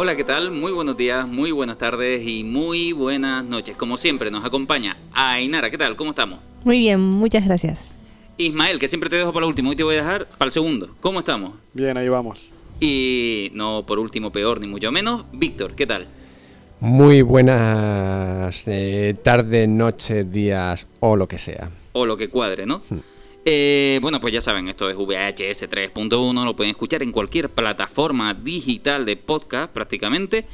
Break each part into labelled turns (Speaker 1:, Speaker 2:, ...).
Speaker 1: Hola, ¿qué tal? Muy buenos días, muy buenas tardes y muy buenas noches. Como siempre, nos acompaña Ainara. ¿Qué tal? ¿Cómo estamos?
Speaker 2: Muy bien, muchas gracias.
Speaker 1: Ismael, que siempre te dejo para el último, hoy te voy a dejar para el segundo. ¿Cómo estamos?
Speaker 3: Bien, ahí vamos.
Speaker 1: Y no por último peor, ni mucho menos, Víctor, ¿qué tal?
Speaker 4: Muy buenas eh, tardes, noches, días o lo que sea.
Speaker 1: O lo que cuadre, ¿no? Eh, bueno, pues ya saben, esto es VHS 3.1, lo pueden escuchar en cualquier plataforma digital de podcast prácticamente.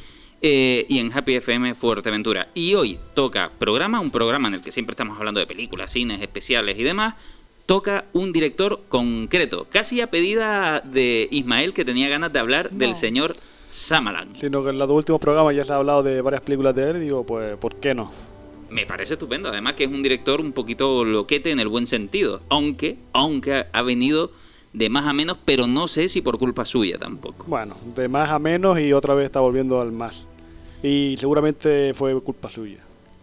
Speaker 1: eh, y en Happy FM Fuerteventura. Y hoy toca programa, un programa en el que siempre estamos hablando de películas, cines especiales y demás. Toca un director concreto, casi a pedida de Ismael, que tenía ganas de hablar del señor Samalan.
Speaker 3: Sino que en los dos últimos programas ya se ha hablado de varias películas de él, digo, pues, ¿por qué no?
Speaker 1: Me parece estupendo, además que es un director un poquito loquete en el buen sentido, aunque, aunque ha venido de más a menos, pero no sé si por culpa suya tampoco.
Speaker 3: Bueno, de más a menos y otra vez está volviendo al más. Y seguramente fue culpa suya.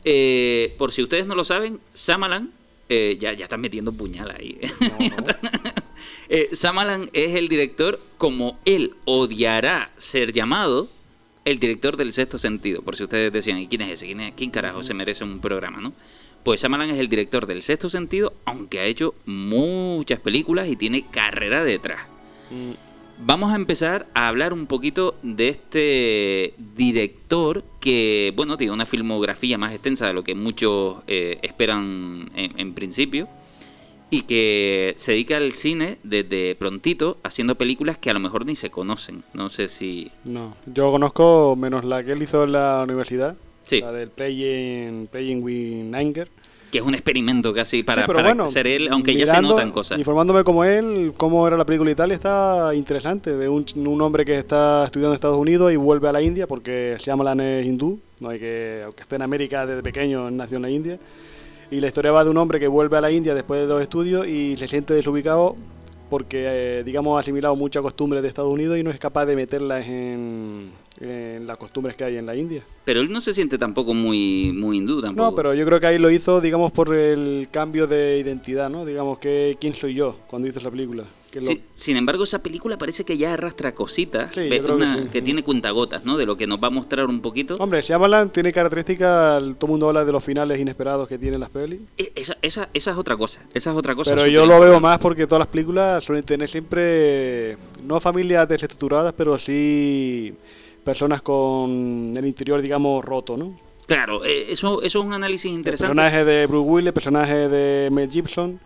Speaker 1: Eh, por si ustedes no lo saben, Samalan, eh, ya, ya están metiendo puñal ahí.
Speaker 3: No, no.
Speaker 1: Eh, Samalan es el director, como él odiará ser llamado, el director del sexto sentido. Por si ustedes decían, ¿y quién es ese? ¿Quién, es- quién carajo se merece un programa, no? Pues Shyamalan es el director del sexto sentido, aunque ha hecho muchas películas y tiene carrera detrás.
Speaker 3: Mm,
Speaker 1: Vamos a empezar a hablar un poquito de este director que, bueno, tiene una filmografía más extensa de lo que muchos eh, esperan en, en principio y que se dedica al cine desde prontito haciendo películas que a lo mejor ni se conocen. No sé si...
Speaker 3: No, yo conozco menos la que él hizo en la universidad,
Speaker 1: Sí.
Speaker 3: la del Playing, playing with Anger.
Speaker 1: Que es un experimento casi para,
Speaker 3: Sí,
Speaker 1: para
Speaker 3: bueno,
Speaker 1: ser él, aunque ya se
Speaker 3: mirando,
Speaker 1: notan cosas.
Speaker 3: Informándome como él, cómo era la película y tal, está interesante. De un, un hombre que está estudiando en Estados Unidos y vuelve a la India, porque Shyamalan es hindú, no hay que, aunque esté en América desde pequeño, nació en la India. Y la historia va de un hombre que vuelve a la India después de los estudios y se siente desubicado porque, eh, digamos, ha asimilado muchas costumbres de Estados Unidos y no es capaz de meterlas en, en las costumbres que hay en la India.
Speaker 1: Pero él no se siente tampoco muy, muy hindú tampoco.
Speaker 3: No, pero yo creo que ahí lo hizo, digamos, por el cambio de identidad, ¿no? Digamos, que quién soy yo cuando hizo esa película. Lo-
Speaker 1: sin embargo, esa película parece que ya arrastra cositas,
Speaker 3: Sí, que
Speaker 1: una-
Speaker 3: sí.
Speaker 1: que tiene cuentagotas, ¿no? De lo que nos va a mostrar un poquito.
Speaker 3: Hombre, Shyamalan tiene características, todo el mundo habla de los finales inesperados que tienen las pelis.
Speaker 1: E- Esa, esa, esa es otra cosa. Esa es otra cosa.
Speaker 3: Pero yo lo veo más porque todas las películas suelen tener siempre, no familias desestructuradas, pero sí personas con el interior, digamos, roto, ¿no?
Speaker 1: Claro, eh, eso, eso es un análisis
Speaker 3: El
Speaker 1: interesante.
Speaker 3: personaje de Bruce Willis, personaje de Mel Gibson,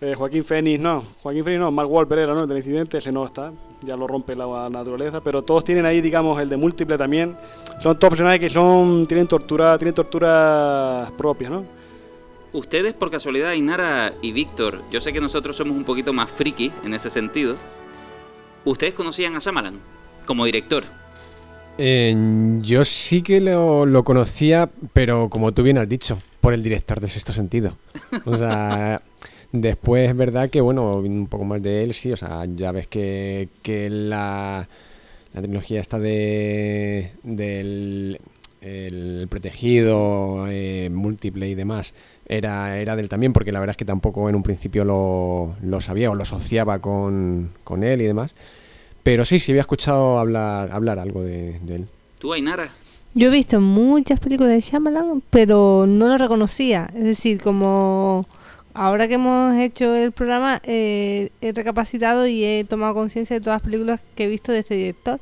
Speaker 3: eh, Joaquín Phoenix no, Joaquín Phoenix no, Mark Wahlberg era, ¿no? Del incidente, ese no está, ya lo rompe la naturaleza, pero todos tienen ahí, digamos, el de múltiple también, son todos personajes que son, tienen tortura, tienen torturas propias, ¿no?
Speaker 1: Ustedes, por casualidad, Inara y Víctor, yo sé que nosotros somos un poquito más friki en ese sentido. ¿Ustedes conocían a Samalan como director?
Speaker 4: Eh, yo sí que lo, lo conocía, pero como tú bien has dicho, por el director de Sexto Sentido. O sea, después es verdad que, bueno, viendo un poco más de él, sí, o sea, ya ves que, que la, la tecnología esta de, del el protegido, eh, múltiple y demás, era, era del también, porque la verdad es que tampoco en un principio lo, lo sabía o lo asociaba con, con él y demás. Pero sí, sí había escuchado hablar, hablar algo de, de él.
Speaker 1: ¿Tú, Ainara?
Speaker 2: Yo he visto muchas películas de Shyamalan, pero no lo reconocía. Es decir, como ahora que hemos hecho el programa, eh, he recapacitado y he tomado conciencia de todas las películas que he visto de este director,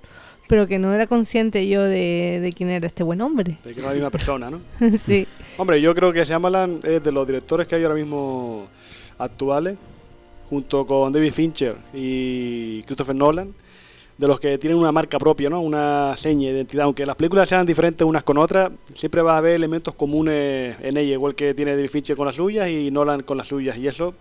Speaker 2: pero que no era consciente yo de, de quién era este buen hombre.
Speaker 3: De que no hay una persona, ¿no?
Speaker 2: sí.
Speaker 3: Hombre, yo creo que Shyamalan es de los directores que hay ahora mismo actuales, junto con David Fincher y Christopher Nolan, de los que tienen una marca propia, ¿no? Una seña de identidad. Aunque las películas sean diferentes unas con otras, siempre va a haber elementos comunes en ella, igual que tiene David Fincher con las suyas y Nolan con las suyas. Y eso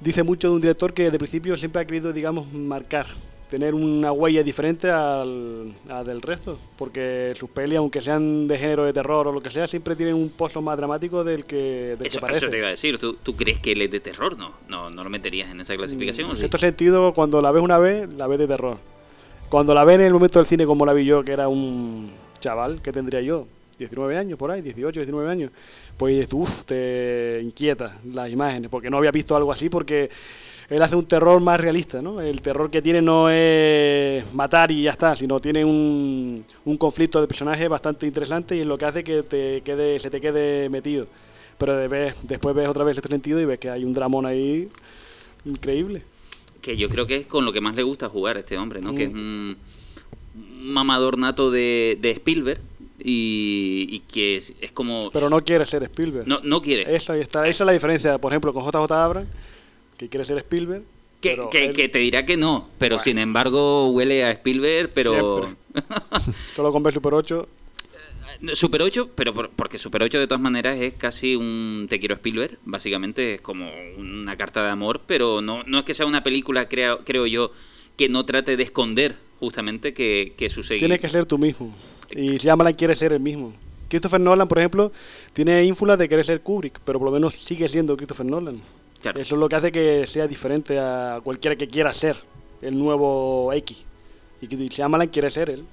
Speaker 3: dice mucho de un director que de principio siempre ha querido, digamos, marcar, tener una huella diferente al, del resto, porque sus pelis, aunque sean de género de terror o lo que sea, siempre tienen un pozo más dramático del que, del
Speaker 1: Eso,
Speaker 3: que parece.
Speaker 1: eso te iba a decir. ¿Tú, tú crees que él es de terror? No, no, no lo meterías en esa clasificación. ¿o
Speaker 3: En
Speaker 1: sí?
Speaker 3: cierto sentido, cuando la ves una vez, la ves de terror. Cuando la ves en el momento del cine como la vi yo, que era un chaval, que tendría yo? 19 años, por ahí, 18, 19 años. Pues tú, te inquieta las imágenes, porque no había visto algo así, porque él hace un terror más realista, ¿no? El terror que tiene no es matar y ya está, sino tiene un, un conflicto de personajes bastante interesante y es lo que hace que te quede, se te quede metido. Pero de después ves otra vez este sentido y ves que hay un dramón ahí increíble.
Speaker 1: Que yo creo que es con lo que más le gusta jugar a este hombre, ¿no? Que es
Speaker 3: Mm.
Speaker 1: un un mamador nato de, de Spielberg y, y que es, es como...
Speaker 3: Pero no quiere ser Spielberg.
Speaker 1: no, no quiere.
Speaker 3: Esa, está, esa es la diferencia, por ejemplo, con JJ Abrams, que quiere ser Spielberg.
Speaker 1: Que, que-
Speaker 3: él
Speaker 1: que te dirá que no, pero
Speaker 3: Bueno.
Speaker 1: sin embargo huele a Spielberg, pero...
Speaker 3: Solo con ver Super 8.
Speaker 1: Super 8, pero por- porque Super 8 de todas maneras es casi un Te quiero Spielberg, básicamente es como una carta de amor, pero no, no es que sea una película, creo, creo yo, que no trate de esconder justamente que, que su
Speaker 3: Tienes que ser tú mismo. Y Shyamalan quiere ser el mismo. Christopher Nolan, por ejemplo, tiene ínfulas de querer ser Kubrick, pero por lo menos sigue siendo Christopher Nolan.
Speaker 1: Claro.
Speaker 3: Eso es lo que hace que sea diferente a cualquiera que quiera ser el nuevo X. Y que Shyamalan quiere ser él.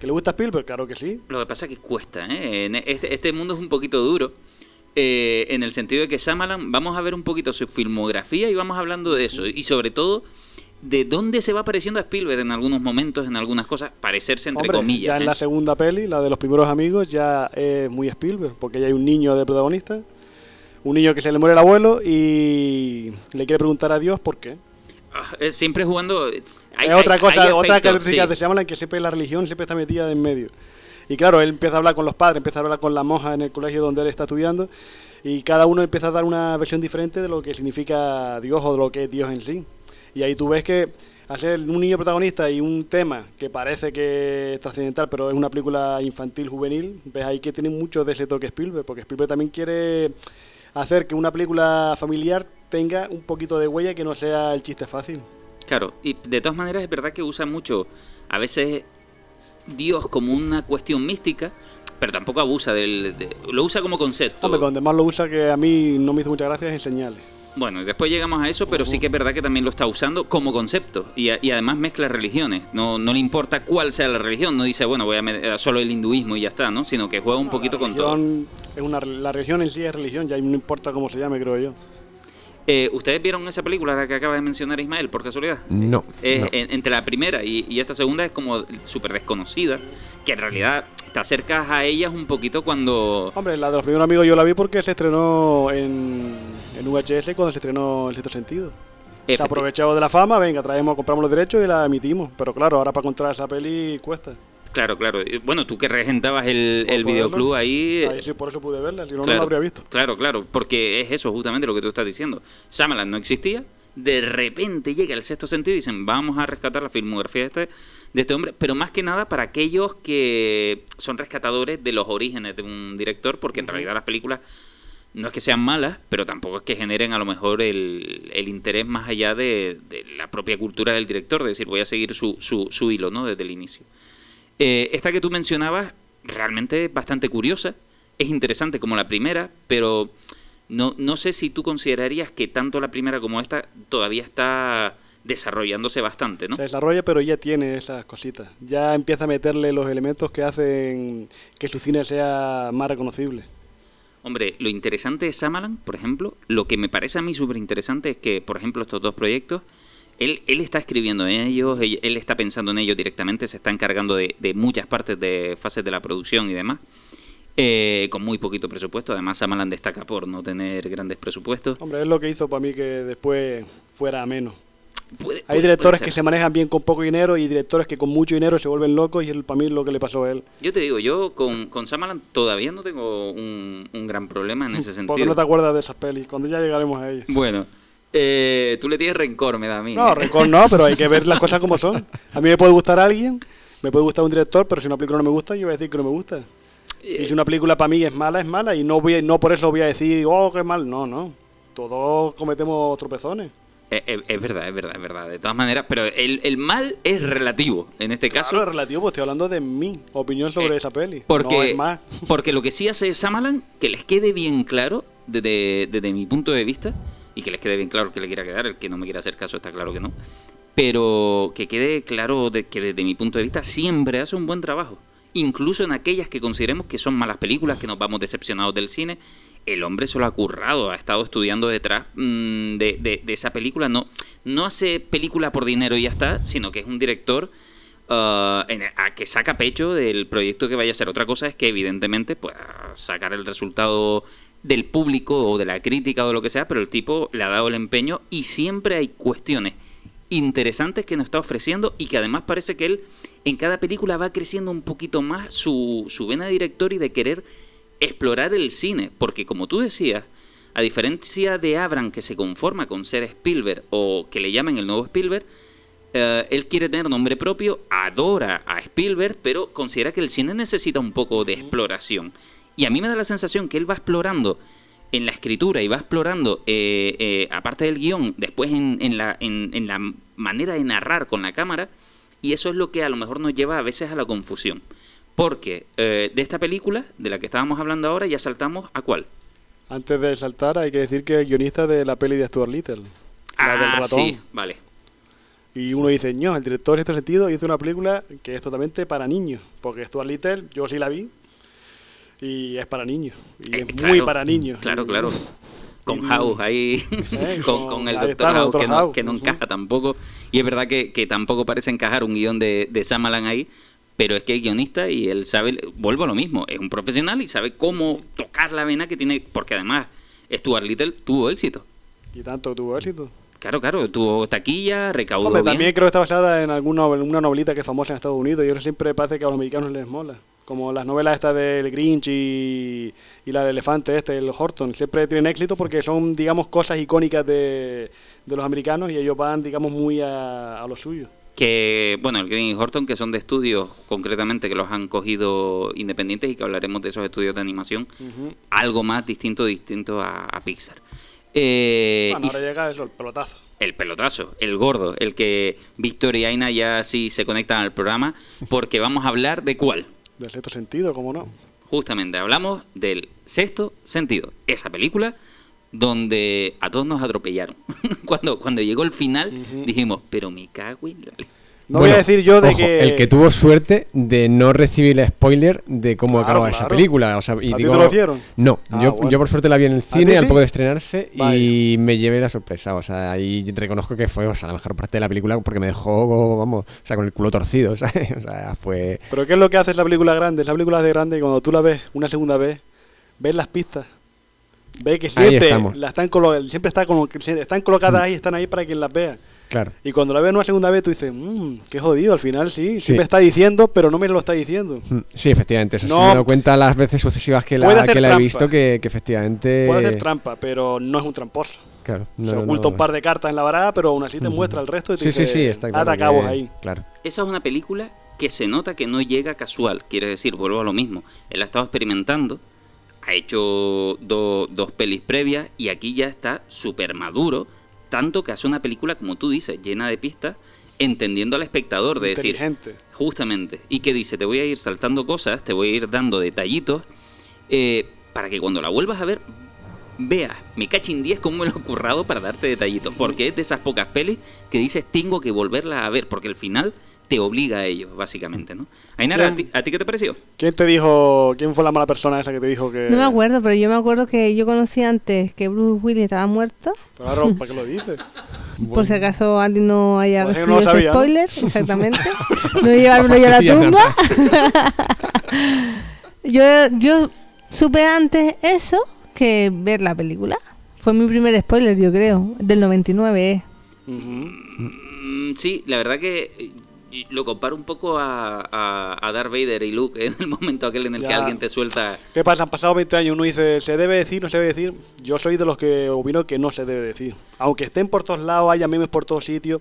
Speaker 3: ¿Que le gusta Spielberg? Claro que sí.
Speaker 1: Lo que pasa es que cuesta, ¿eh? Este, este mundo es un poquito duro. eh, en el sentido de que Shyamalan, vamos a ver un poquito su filmografía y vamos hablando de eso. Y sobre todo, de dónde se va pareciendo a Spielberg en algunos momentos, en algunas cosas, parecerse entre
Speaker 3: Hombre,
Speaker 1: comillas.
Speaker 3: ya en
Speaker 1: ¿eh?
Speaker 3: la segunda peli, la de los primeros amigos, ya es muy Spielberg, porque ya hay un niño de protagonista, un niño que se le muere el abuelo y le quiere preguntar a Dios por qué.
Speaker 1: Ah, eh, siempre jugando. Hay-
Speaker 3: es otra cosa, otra característica
Speaker 1: sí.
Speaker 3: de Shyamalan que siempre la religión siempre está metida de en medio. Y claro, él empieza a hablar con los padres, empieza a hablar con la monja en el colegio donde él está estudiando y cada uno empieza a dar una versión diferente de lo que significa Dios o de lo que es Dios en sí. Y ahí tú ves que hacer un niño protagonista y un tema que parece que es trascendental, pero es una película infantil juvenil, ves ahí que tiene mucho de ese toque Spielberg, porque Spielberg también quiere hacer que una película familiar tenga un poquito de huella que no sea el chiste fácil.
Speaker 1: Claro, y de todas maneras es verdad que usa mucho, a veces, Dios como una cuestión mística, pero tampoco abusa del. de- lo usa como concepto.
Speaker 3: Hombre, donde más lo usa que a mí no me hizo muchas gracias es en señales.
Speaker 1: Bueno, y después llegamos a eso, pero sí que es verdad que también lo está usando como concepto. Y, a- y además mezcla religiones. No, no le importa cuál sea la religión. No dice, bueno, voy a solo el hinduismo y ya está, ¿no? Sino que juega un poquito con todo.
Speaker 3: religión Es una, la religión en sí es religión, ya no importa cómo se llame, creo yo.
Speaker 1: Eh, ¿Ustedes vieron esa película la que acaba de mencionar Ismael, por casualidad?
Speaker 4: No.
Speaker 1: Eh,
Speaker 4: no.
Speaker 1: en- entre la primera y, y esta segunda es como súper desconocida, que en realidad te acercas a ellas un poquito cuando...
Speaker 3: Hombre, la de los primeros amigos yo la vi porque se estrenó en, en VHS cuando se estrenó El Sexto Sentido. Se aprovechado de la fama, venga, traemos, compramos los derechos y la emitimos. Pero claro, ahora para encontrar esa peli cuesta.
Speaker 1: Claro, claro. Eh, Bueno, tú que regentabas el, el videoclub ahí...
Speaker 3: Ahí sí, por eso pude verla, si no, no
Speaker 1: claro,
Speaker 3: la habría visto.
Speaker 1: Claro, claro, porque es eso justamente lo que tú estás diciendo. Shyamalan no existía, de repente llega el sexto sentido y dicen, vamos a rescatar la filmografía de este, de este hombre, pero más que nada para aquellos que son rescatadores de los orígenes de un director, porque en realidad las películas no es que sean malas, pero tampoco es que generen a lo mejor el, el interés más allá de, de la propia cultura del director, de decir, voy a seguir su, su, su hilo, ¿no? Desde el inicio. Eh, esta que tú mencionabas realmente es bastante curiosa, es interesante como la primera, pero no, no sé si tú considerarías que tanto la primera como esta todavía está desarrollándose bastante, ¿no?
Speaker 3: Se desarrolla, pero ya tiene esas cositas. Ya empieza a meterle los elementos que hacen que su cine sea más reconocible.
Speaker 1: Hombre, lo interesante de Samalan, por ejemplo, lo que me parece a mí súper interesante es que, por ejemplo, estos dos proyectos, él, él está escribiendo en ellos, él, él está pensando en ellos directamente, se está encargando de, de muchas partes de fases de la producción y demás, eh, con muy poquito presupuesto. Además, Samalan destaca por no tener grandes presupuestos.
Speaker 3: Hombre, es lo que hizo para mí que después fuera menos.
Speaker 1: Puede-
Speaker 3: Hay directores que se manejan bien con poco dinero y directores que con mucho dinero se vuelven locos y es para mí lo que le pasó a él.
Speaker 1: Yo te digo, yo con, con Shyamalan todavía no tengo un, un gran problema en ese
Speaker 3: Porque
Speaker 1: sentido.
Speaker 3: no te acuerdas de esas pelis, cuando ya llegaremos a ellas.
Speaker 1: Bueno, eh, tú le tienes rencor, me da a mí.
Speaker 3: No,
Speaker 1: ¿eh?
Speaker 3: rencor no, pero hay que ver las cosas como son. A mí me puede gustar alguien, me puede gustar un director, pero si una película no me gusta, yo voy a decir que no me gusta. Y si una película para mí es mala, es mala, y no voy, no por eso voy a decir, oh, qué mal. No, no. Todos cometemos tropezones.
Speaker 1: Eh, eh, es verdad, es verdad, es verdad. De todas maneras, pero el, el mal es relativo. En este caso,
Speaker 3: Claro, es relativo, pues estoy hablando de mi opinión sobre
Speaker 1: Eh,
Speaker 3: esa peli.
Speaker 1: porque,
Speaker 3: No es más.
Speaker 1: porque lo que sí hace Samalan, que les quede bien claro, desde, desde mi punto de vista, y que les quede bien claro que le quiera quedar, el que no me quiera hacer caso está claro que no, pero que quede claro de, que desde mi punto de vista siempre hace un buen trabajo. incluso en aquellas que consideremos que son malas películas, que nos vamos decepcionados del cine, el hombre se lo ha currado, ha estado estudiando detrás mm, de, esa película. No, no hace película por dinero y ya está, sino que es un director a que saca pecho del proyecto que vaya a ser. Otra cosa es que evidentemente pueda sacar el resultado del público o de la crítica o de lo que sea, pero el tipo le ha dado el empeño y siempre hay cuestiones interesantes que nos está ofreciendo y que además parece que él en cada película va creciendo un poquito más su, su vena de director y de querer explorar el cine, porque como tú decías, a diferencia de Abram que se conforma con ser Spielberg o que le llamen el nuevo Spielberg, eh, él quiere tener nombre propio, adora a Spielberg, pero considera que el cine necesita un poco de exploración. Y a mí me da la sensación que él va explorando en la escritura y va explorando, eh, eh, aparte del guion, después en, en la, en, en la manera de narrar con la cámara, y eso es lo que a lo mejor nos lleva a veces a la confusión. Porque eh, de esta película, de la que estábamos hablando ahora, ya saltamos a cuál.
Speaker 3: Antes de saltar, hay que decir que es guionista de la peli de Stuart Little, la del
Speaker 1: Ah,
Speaker 3: ratón.
Speaker 1: sí, vale.
Speaker 3: Y uno dice, no, el director en este sentido hizo una película que es totalmente para niños. Porque Stuart Little, yo sí la vi. Y es para niños. Y
Speaker 1: Eh,
Speaker 3: es muy para niños.
Speaker 1: Claro,
Speaker 3: Y-
Speaker 1: claro. Con
Speaker 3: Y-
Speaker 1: House ahí,
Speaker 3: Eh,
Speaker 1: con,
Speaker 3: con-
Speaker 1: con el Doctor House, que no, que no encaja tampoco. Y es verdad que, que tampoco parece encajar un guion de, de Shyamalan ahí, pero es que es guionista y él sabe, vuelvo a lo mismo, es un profesional y sabe cómo tocar la vena que tiene, porque además Stuart Little tuvo éxito.
Speaker 3: Y tanto tuvo éxito.
Speaker 1: Claro, claro, tuvo taquilla, recaudó
Speaker 3: Hombre,
Speaker 1: bien.
Speaker 3: también creo que está basada en alguna en una novelita que es famosa en Estados Unidos y eso siempre parece que a los americanos les mola. Como las novelas estas del Grinch y, y la del elefante este, el Horton, siempre tienen éxito porque son, digamos, cosas icónicas de, de los americanos y ellos van, digamos, muy a, a lo suyo.
Speaker 1: que bueno el Green y Horton que son de estudios concretamente que los han cogido independientes y que hablaremos de esos estudios de animación algo más distinto distinto a, a Pixar Eh,
Speaker 3: Bueno, ahora llega eso, el pelotazo.
Speaker 1: el pelotazo el gordo el que Víctor y Aina ya sí se conectan al programa porque vamos a hablar de cuál
Speaker 3: Del sexto sentido, ¿cómo no?
Speaker 1: justamente hablamos del sexto sentido esa película donde a todos nos atropellaron. Cuando cuando llegó el final dijimos pero me cago en la le-".
Speaker 3: No voy a decir yo de
Speaker 4: ojo,
Speaker 3: que...
Speaker 4: El que tuvo suerte de no recibir el spoiler de cómo
Speaker 3: Claro,
Speaker 4: acababa esa película. O sea, y
Speaker 3: ¿A ti
Speaker 4: digo-
Speaker 3: te lo hicieron?
Speaker 4: No,
Speaker 3: Ah,
Speaker 4: yo,
Speaker 3: bueno.
Speaker 4: yo por suerte la vi en el cine al
Speaker 3: sí?
Speaker 4: poco de estrenarse y me llevé la sorpresa. O sea, ahí reconozco que fue o sea, la mejor parte de la película porque me dejó, vamos, o sea, con el culo torcido, ¿sabes? O sea, fue...
Speaker 3: Pero ¿qué es lo que hace la película grande? Esa película de grande y cuando tú la ves una segunda vez, ves las pistas. Ves que siempre la están siempre está como, están colocadas ahí, están ahí para quien las vea.
Speaker 4: Claro.
Speaker 3: Y cuando la ves una segunda vez tú dices, mmm, qué jodido, al final sí,
Speaker 4: Sí.
Speaker 3: siempre está diciendo, pero no me lo está diciendo.
Speaker 4: Mm, Sí, efectivamente. Eso sí
Speaker 3: No.
Speaker 4: me he dado cuenta las veces sucesivas que
Speaker 3: Puede
Speaker 4: la, que la he
Speaker 3: trampa.
Speaker 4: visto que, que efectivamente...
Speaker 3: Puede hacer trampa, pero no es un tramposo.
Speaker 4: Claro. no,
Speaker 3: Se oculta
Speaker 4: no.
Speaker 3: un par de cartas en la baraja, pero aún así te muestra el resto y te
Speaker 4: Sí, sí,
Speaker 3: dice,
Speaker 4: sí, está claro.
Speaker 3: ata
Speaker 4: que-
Speaker 3: cabos ahí.
Speaker 4: Claro.
Speaker 1: Esa es una película que se nota que no llega casual. Quiere decir, vuelvo a lo mismo. Él ha estado experimentando, ha hecho do- dos pelis previas y aquí ya está súper maduro. Tanto que hace una película, como tú dices, llena de pistas, entendiendo al espectador. De decir. Justamente. Y que dice, te voy a ir saltando cosas, te voy a ir dando detallitos, eh, para que cuando la vuelvas a ver, veas, me cachin 10 cómo me lo he currado para darte detallitos. Porque es de esas pocas pelis que dices, tengo que volverla a ver, porque el final te obliga a ello, básicamente, ¿no? Ainara, ¿a ti, ¿a ti qué te pareció?
Speaker 3: ¿Quién te dijo, quién fue la mala persona esa que te dijo que...
Speaker 2: No me acuerdo, pero yo me acuerdo que yo conocí antes que Bruce Willis estaba muerto.
Speaker 3: Ahora, ¿para qué lo dices?
Speaker 2: Por si acaso alguien no haya
Speaker 3: no
Speaker 2: recibido
Speaker 3: lo
Speaker 2: ese
Speaker 3: ¿no?
Speaker 2: spoiler, exactamente. no llevármelo yo a la tumba. yo, yo supe antes eso que ver la película. Fue mi primer spoiler, yo creo, del 99. ¿eh?
Speaker 3: Ujú.
Speaker 1: Mm, sí, la verdad que lo comparo un poco a, a, a Darth Vader y Luke en el momento aquel en el que
Speaker 3: Ya.
Speaker 1: alguien te suelta...
Speaker 3: ¿Qué pasa? Han pasado 20 años, uno dice, ¿se debe decir, no se debe decir? Yo soy de los que opino que no se debe decir. Aunque estén por todos lados, haya memes por todos sitios.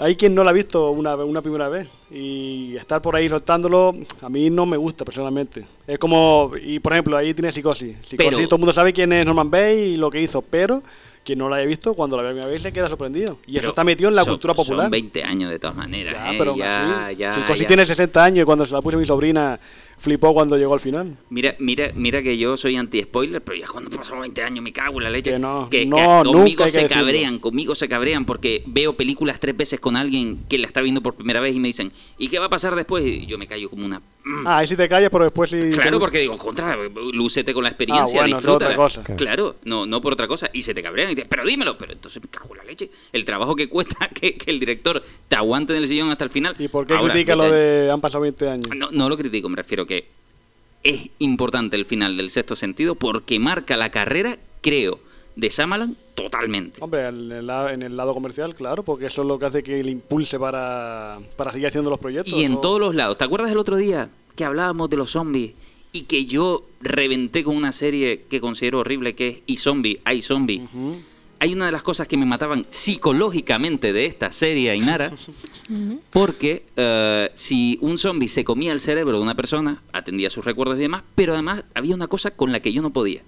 Speaker 3: Hay quien no la ha visto una, una primera vez. Y estar por ahí soltándolo, a mí no me gusta personalmente. Es como, y por ejemplo, ahí tiene psicosis. Psicosis,
Speaker 1: Pero-
Speaker 3: todo el mundo sabe quién es Norman Bates y lo que hizo, pero quien no la haya visto, cuando la ve una vez se queda sorprendido. Y eso
Speaker 1: Pero
Speaker 3: está metido en la
Speaker 1: son-
Speaker 3: cultura popular.
Speaker 1: Son 20 años de todas maneras.
Speaker 3: Ya,
Speaker 1: ¿eh?
Speaker 3: pero
Speaker 1: ya,
Speaker 3: así,
Speaker 1: ya,
Speaker 3: Psicosis
Speaker 1: ya.
Speaker 3: tiene 60 años y cuando se la puse a mi sobrina, flipó cuando llegó al final.
Speaker 1: Mira, mira, mira que yo soy anti-spoiler, pero ya cuando pasan 20 años me cago en la leche.
Speaker 3: Que no,
Speaker 1: que,
Speaker 3: no,
Speaker 1: que
Speaker 3: nunca
Speaker 1: conmigo
Speaker 3: hay que
Speaker 1: se
Speaker 3: decirlo.
Speaker 1: cabrean, conmigo se cabrean porque veo películas tres veces con alguien que la está viendo por primera vez y me dicen, ¿y qué va a pasar después? Y yo me callo como una mm,
Speaker 3: Ah, ahí sí te callas, pero después sí.
Speaker 1: Claro, porque digo, contra, lúcete con la experiencia,
Speaker 3: Ah, bueno, otra cosa.
Speaker 1: Claro, no, no por otra cosa. Y se te cabrean y dices, pero dímelo, pero entonces me cago en la leche. El trabajo que cuesta que, que el director te aguante en el sillón hasta el final.
Speaker 3: ¿Y por qué
Speaker 1: Ahora,
Speaker 3: critica lo de han pasado 20 años?
Speaker 1: No, no lo critico, me refiero que es importante el final del sexto sentido porque marca la carrera, creo, de Shyamalan totalmente.
Speaker 3: Hombre, en el, lado, en el lado comercial, claro, porque eso es lo que hace que le impulse para, para seguir haciendo los proyectos.
Speaker 1: Y en todos los lados. ¿Te acuerdas el otro día que hablábamos de los zombies y que yo reventé con una serie que considero horrible que es Y Zombie, Hay Zombie? Hay una de las cosas que me mataban psicológicamente de esta serie, Ainara, porque eh, si un zombie se comía el cerebro de una persona, atendía sus recuerdos y demás, pero además había una cosa con la que yo no podía.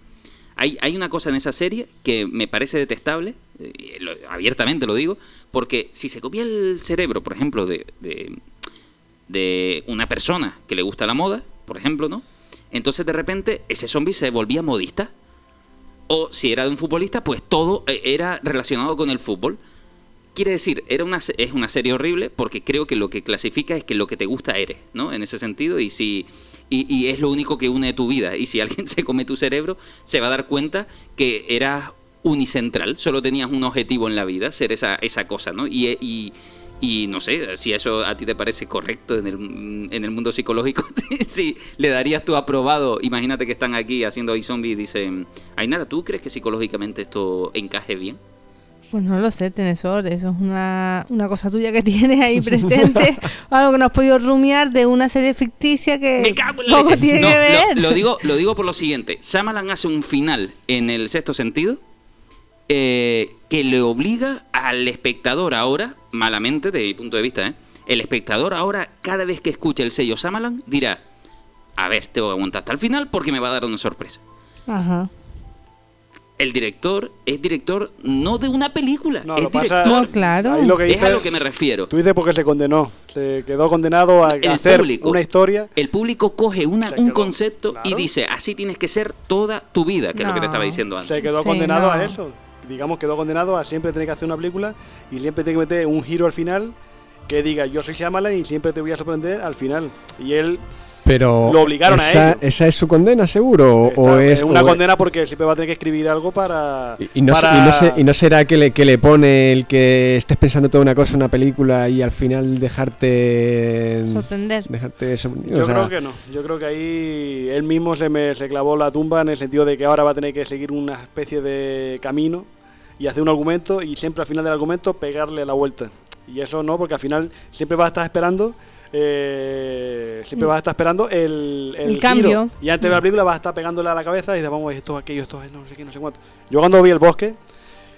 Speaker 1: Hay, hay una cosa en esa serie que me parece detestable, eh, abiertamente lo digo, porque si se comía el cerebro, por ejemplo, de, de, de una persona que le gusta la moda, por ejemplo, ¿no? Entonces de repente ese zombie se volvía modista. O si era de un futbolista, pues todo eh, era relacionado con el fútbol. Quiere decir, era una, es una serie horrible porque creo que lo que clasifica es que lo que te gusta eres, ¿no? En ese sentido, y si y, y es lo único que une tu vida. Y si alguien se come tu cerebro, se va a dar cuenta que eras unicentral, solo tenías un objetivo en la vida, ser esa, esa cosa, ¿no? Y, y, y no sé, si eso a ti te parece correcto en el, en el mundo psicológico, si le darías tu aprobado, imagínate que están aquí haciendo iZombie y dicen, Ainara, ¿tú crees que psicológicamente esto encaje bien?
Speaker 2: Pues no lo sé, Tenesor, eso es una, una cosa tuya que tienes ahí presente, algo que no has podido rumiar de una serie ficticia que
Speaker 1: Me cago en la
Speaker 2: poco
Speaker 1: leche.
Speaker 2: tiene
Speaker 1: No,
Speaker 2: que
Speaker 1: lo-
Speaker 2: ver.
Speaker 1: Lo, digo, lo digo por lo siguiente. Shyamalan hace un final en el sexto sentido eh, que le obliga al espectador ahora, malamente de mi punto de vista, ¿eh? el espectador ahora, cada vez que escuche el sello Shyamalan, dirá, a ver, tengo que aguantar hasta el final porque me va a dar una sorpresa.
Speaker 2: Ajá.
Speaker 1: El director es director no de una película,
Speaker 3: No,
Speaker 1: es
Speaker 3: lo pasa-
Speaker 1: director.
Speaker 2: No, claro.
Speaker 3: Ahí lo que
Speaker 1: Es a lo que me refiero.
Speaker 3: Tú dices porque se condenó. Se quedó condenado a
Speaker 1: El
Speaker 3: hacer
Speaker 1: público.
Speaker 3: una historia.
Speaker 1: El público coge una, un concepto y dice, así tienes que ser toda tu vida, que es lo que te estaba diciendo antes.
Speaker 3: Se quedó
Speaker 2: Sí,
Speaker 3: condenado
Speaker 2: no.
Speaker 3: a eso. Digamos, quedó condenado a siempre tener que hacer una película y siempre tiene que meter un giro al final que diga yo soy Shyamalan y siempre te voy a sorprender al final. Y él
Speaker 4: Pero
Speaker 3: Lo obligaron a ello.
Speaker 4: ¿Esa es su condena, seguro? ¿O, es
Speaker 3: una
Speaker 4: o-
Speaker 3: condena porque siempre va a tener que escribir algo para...
Speaker 4: Y, y no,
Speaker 3: para-
Speaker 4: y no se- y no será que le, que le pone el que estés pensando toda una cosa en una película y al final dejarte.
Speaker 2: Sorprender.
Speaker 4: Dejarte sorprendido?
Speaker 3: Yo
Speaker 4: O sea,
Speaker 3: creo que no. Yo creo que ahí él mismo se, me, se clavó la tumba en el sentido de que ahora va a tener que seguir una especie de camino y hacer un argumento y siempre al final del argumento pegarle la vuelta. Y eso no, porque al final siempre vas a estar esperando. eh, siempre vas a estar esperando el,
Speaker 2: El cambio.
Speaker 3: Y antes de la película vas a estar pegándole a la cabeza y dices, vamos, esto, aquello, esto, no sé qué, no sé cuánto. Yo cuando vi el bosque,